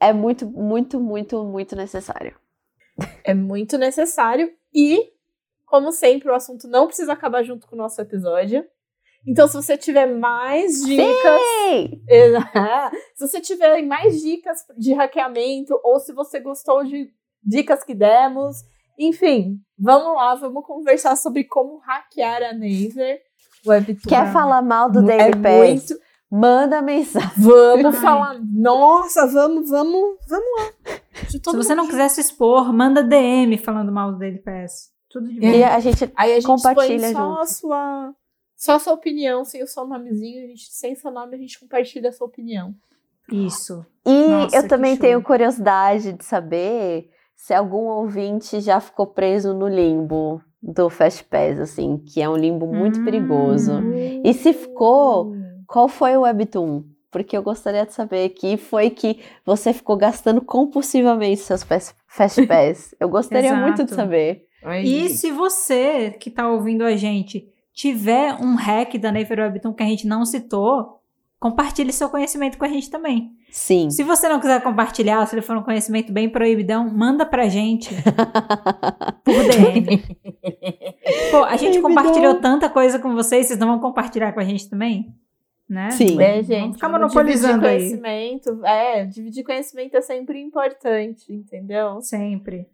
é muito, muito, muito, muito necessário. É muito necessário e, como sempre, o assunto não precisa acabar junto com o nosso episódio. Então, se você tiver mais dicas! Exa- (laughs) se você tiver mais dicas de hackeamento ou se você gostou de dicas que demos, enfim, vamos lá, vamos conversar sobre como hackear a Naver. Webtoon. Quer falar mal do é Daily Pass? muito. Manda mensagem. Vamos falar. Nossa, vamos, vamos, vamos lá. Se você não quiser se expor, manda DM falando mal do Daily Pass. Tudo de bom. E a gente Aí a gente compartilha põe só junto. a sua, só sua opinião, sem o seu nomezinho, a gente, sem seu nome, a gente compartilha a sua opinião. Isso. E Nossa, eu também show. tenho curiosidade de saber se algum ouvinte já ficou preso no limbo do Fast Pass, assim, que é um limbo muito Hum. perigoso. E se ficou, qual foi o Webtoon? Porque eu gostaria de saber que foi que você ficou gastando compulsivamente seus Fast Fast (laughs) Pass. Eu gostaria muito de Exato. saber. E se você que tá ouvindo a gente tiver um hack da Naver Webtoon que a gente não citou, compartilhe seu conhecimento com a gente também. Sim. Se você não quiser compartilhar, se ele for um conhecimento bem proibidão, manda pra gente (laughs) por DM. Pô, a gente Proibidão. compartilhou tanta coisa com vocês, vocês não vão compartilhar com a gente também? Né? Sim. É, Vamos gente. ficar vamos monopolizando dividir aí. conhecimento. É, dividir conhecimento é sempre importante, entendeu? Sempre.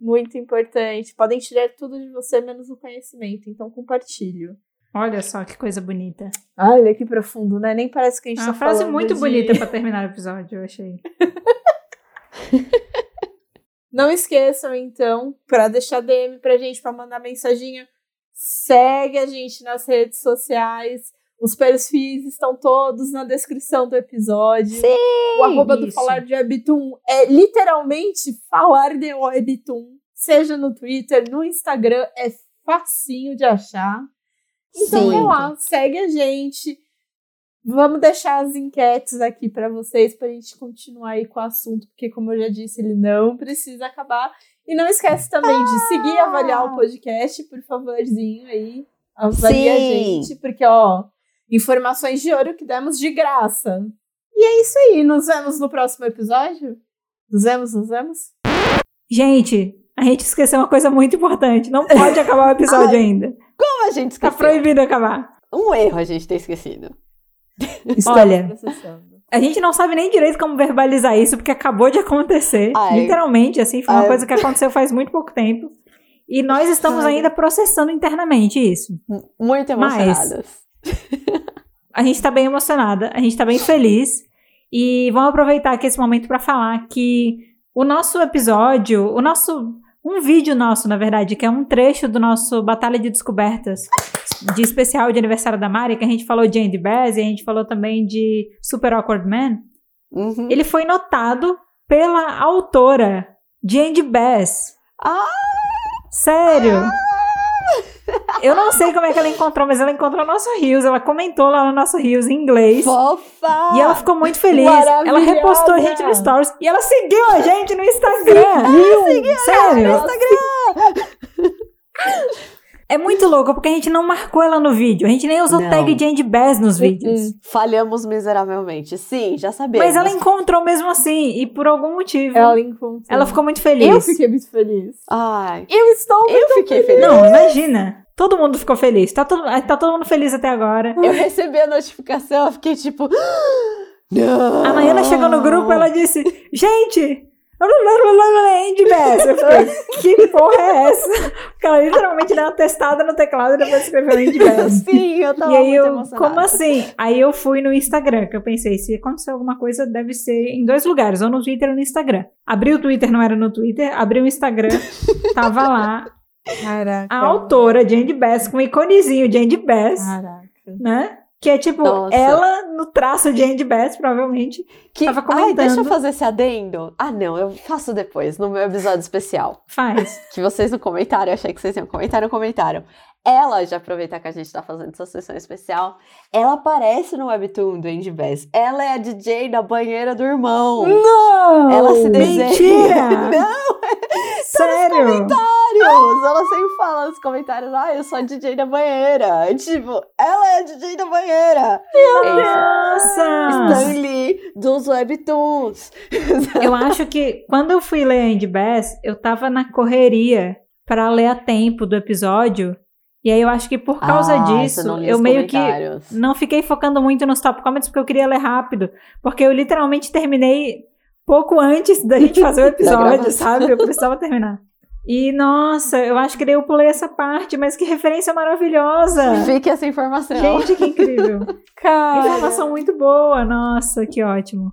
Muito importante. Podem tirar tudo de você, menos o conhecimento. Então, compartilho. Olha só que coisa bonita. Olha que profundo, né? Nem parece que a gente É tá uma frase falando muito de- bonita pra terminar o episódio, eu achei. (laughs) Não esqueçam, então, pra deixar DM pra gente, pra mandar mensaginha, segue a gente nas redes sociais. Os perfis estão todos na descrição do episódio. Sim! O arroba do isso. Falar de Webtoon é literalmente falar de Webtoon. Seja no Twitter, no Instagram, é facinho de achar. Então Sim. vai lá, segue a gente. Vamos deixar as enquetes aqui para vocês pra gente continuar aí com o assunto, porque como eu já disse, ele não precisa acabar. E não esquece também de seguir e avaliar o podcast, por favorzinho aí. Avalie a Sim. gente, porque ó, informações de ouro que demos de graça. E é isso aí, nos vemos no próximo episódio? Nos vemos, nos vemos? Gente, a gente esqueceu uma coisa muito importante. Não pode (laughs) acabar o episódio ainda. Como a gente Tá esqueceu? proibido acabar. Um erro a gente ter esquecido. Olha. processando. A gente não sabe nem direito como verbalizar isso, porque acabou de acontecer. Ai. Literalmente, assim, foi uma Ai. coisa que aconteceu faz muito pouco tempo. E nós estamos Ai. ainda processando internamente isso. Muito Mas- emocionadas. (laughs) A gente tá bem emocionada, a gente tá bem feliz. E vamos aproveitar aqui esse momento para falar que o nosso episódio, o nosso. Um vídeo nosso, na verdade, que é um trecho do nosso Batalha de Descobertas, de especial de aniversário da Mari, que a gente falou de Andy Bass e a gente falou também de Super Awkward Man. Uhum. Ele foi notado pela autora de Andy Bass. Ah! Sério? Eu não sei como é que ela encontrou, mas ela encontrou nosso Rios. Ela comentou lá no nosso Rios em inglês. Fofa! E ela ficou muito feliz. Ela repostou a gente no Stories. E ela seguiu a gente no Instagram. Sério? É muito louco, porque a gente não marcou ela no vídeo. A gente nem usou Não. tag de Andy Bass nos vídeos. Uhum. Falhamos miseravelmente. Sim, já sabemos. Mas ela encontrou mesmo assim. E por algum motivo, Ela ela, encontrou. ficou muito feliz. Eu fiquei muito feliz. Ai, Eu estou eu fiquei feliz. Não, imagina. Todo mundo ficou feliz. Tá todo, tá todo mundo feliz até agora. Eu recebi a notificação, eu fiquei tipo. (gasps) Não! A Maiana chegou no grupo ela disse: Gente, Andy Bass. Eu fiquei, (laughs) que porra é essa? Porque ela literalmente deu uma testada no teclado e depois escreveu Andy Bass. (laughs) Sim, eu tava E aí eu, emocionada. como assim? Aí eu fui no Instagram, que eu pensei, se acontecer alguma coisa, deve ser em dois lugares, ou no Twitter ou no Instagram. Abri o Twitter, não era no Twitter, abri o Instagram, tava lá Caraca. a autora de Andy Bass, com um iconezinho de Andy Bass, Caraca. né? Que é tipo, Nossa. ela no traço de Andy Bass, provavelmente. Que... tava Ai, comentando. deixa eu fazer esse adendo. Ah, não, eu faço depois, no meu episódio especial. Faz. (laughs) Que vocês não comentaram, eu achei que vocês iam comentar, não comentaram. Ela, já aproveitar que a gente tá fazendo essa sessão especial, ela aparece no webtoon do Andy Bass. Ela é a DJ da banheira do irmão. Não! Ela se desenha. Mentira! (laughs) Não! Sério? comentários! Ela sempre fala nos comentários, ah, eu sou a DJ da banheira. E, tipo, ela é a DJ da banheira. Meu Nossa! Stanley dos Webtoons. (laughs) Eu acho que quando eu fui ler Andy Bass, eu tava na correria pra ler a tempo do episódio. E aí eu acho que por causa Ah, disso, eu meio que não fiquei focando muito nos top comments porque eu queria ler rápido. Porque eu literalmente terminei pouco antes da gente fazer o (laughs) episódio, sabe? Eu precisava terminar. E nossa, eu acho que daí eu pulei essa parte, mas que referência maravilhosa! Fique essa informação. Gente, que incrível! (laughs) Cara. Informação muito boa, nossa, que ótimo.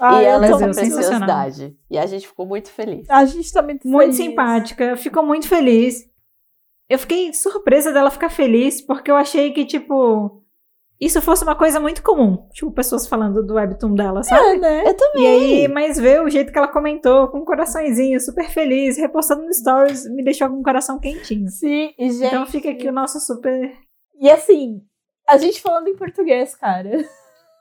Ai, e ela eu é uma preciosidade. E a gente ficou muito feliz. A gente tá muito Muito feliz. simpática, ficou muito feliz. Eu fiquei surpresa dela ficar feliz, porque eu achei que, tipo, isso fosse uma coisa muito comum. Tipo, pessoas falando do webtoon dela, sabe? É, né? Eu também. E aí, mas ver o jeito que ela comentou, com um coraçãozinho, super feliz, repostando no stories, me deixou com o coração quentinho. Sim, e gente. Então fica aqui o nosso super. E assim, a gente falando em português, cara. (laughs)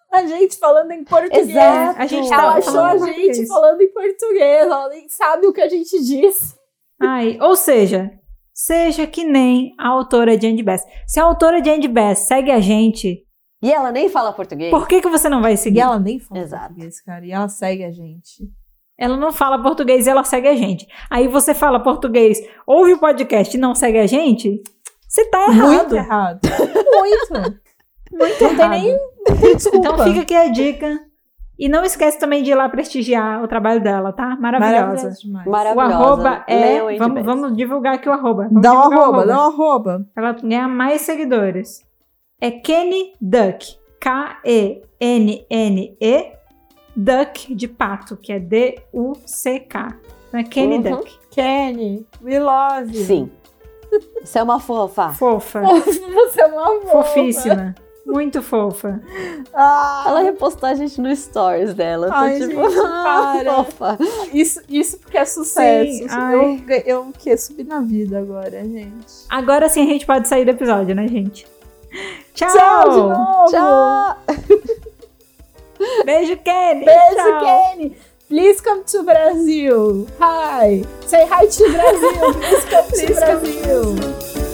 A gente falando em português. Exato. A gente Ela achou a gente português. falando em português, ela nem sabe o que a gente disse. Ai, ou seja, seja que nem a autora de Andy Bass. Se a autora de Andy Bass segue a gente, E ela nem fala português. por que, que você não vai seguir? E ela nem fala Exato. português, cara. E ela segue a gente. Ela não fala português e ela segue a gente. Aí você fala português, ouve o podcast e não segue a gente, você tá errado. Muito errado. (laughs) Muito. Muito Não tem errado. nem tem desculpa. Então fica aqui a dica. E não esquece também de ir lá prestigiar o trabalho dela, tá? Maravilhosa. Maravilhoso demais. O Maravilhosa. arroba é. Vamos, vamos divulgar aqui o arroba. Vamos Dá um o arroba, dá um arroba. Pra ela ganhar mais seguidores. É Kenny Duck. K-E-N-N-E. Duck de pato, que é D-U-C-K. Então é Kenny Uhum. Duck. Kenny, we love you. Sim. Você é uma fofa. Fofa. (laughs) Você é uma fofa. Fofíssima. Muito fofa. Ah, Ela repostou a gente no stories dela. Tô Ai, tipo, gente, (laughs) ah, para. fofa. isso, isso porque é sucesso. Sim, eu, eu quero subir na vida agora, gente. Agora sim a gente pode sair do episódio, né, gente? Tchau! Tchau de novo. Tchau. Beijo, Kenny! Beijo, Tchau. Kenny. Please come to Brazil. Hi. Say hi to Brazil. Please come to Brazil.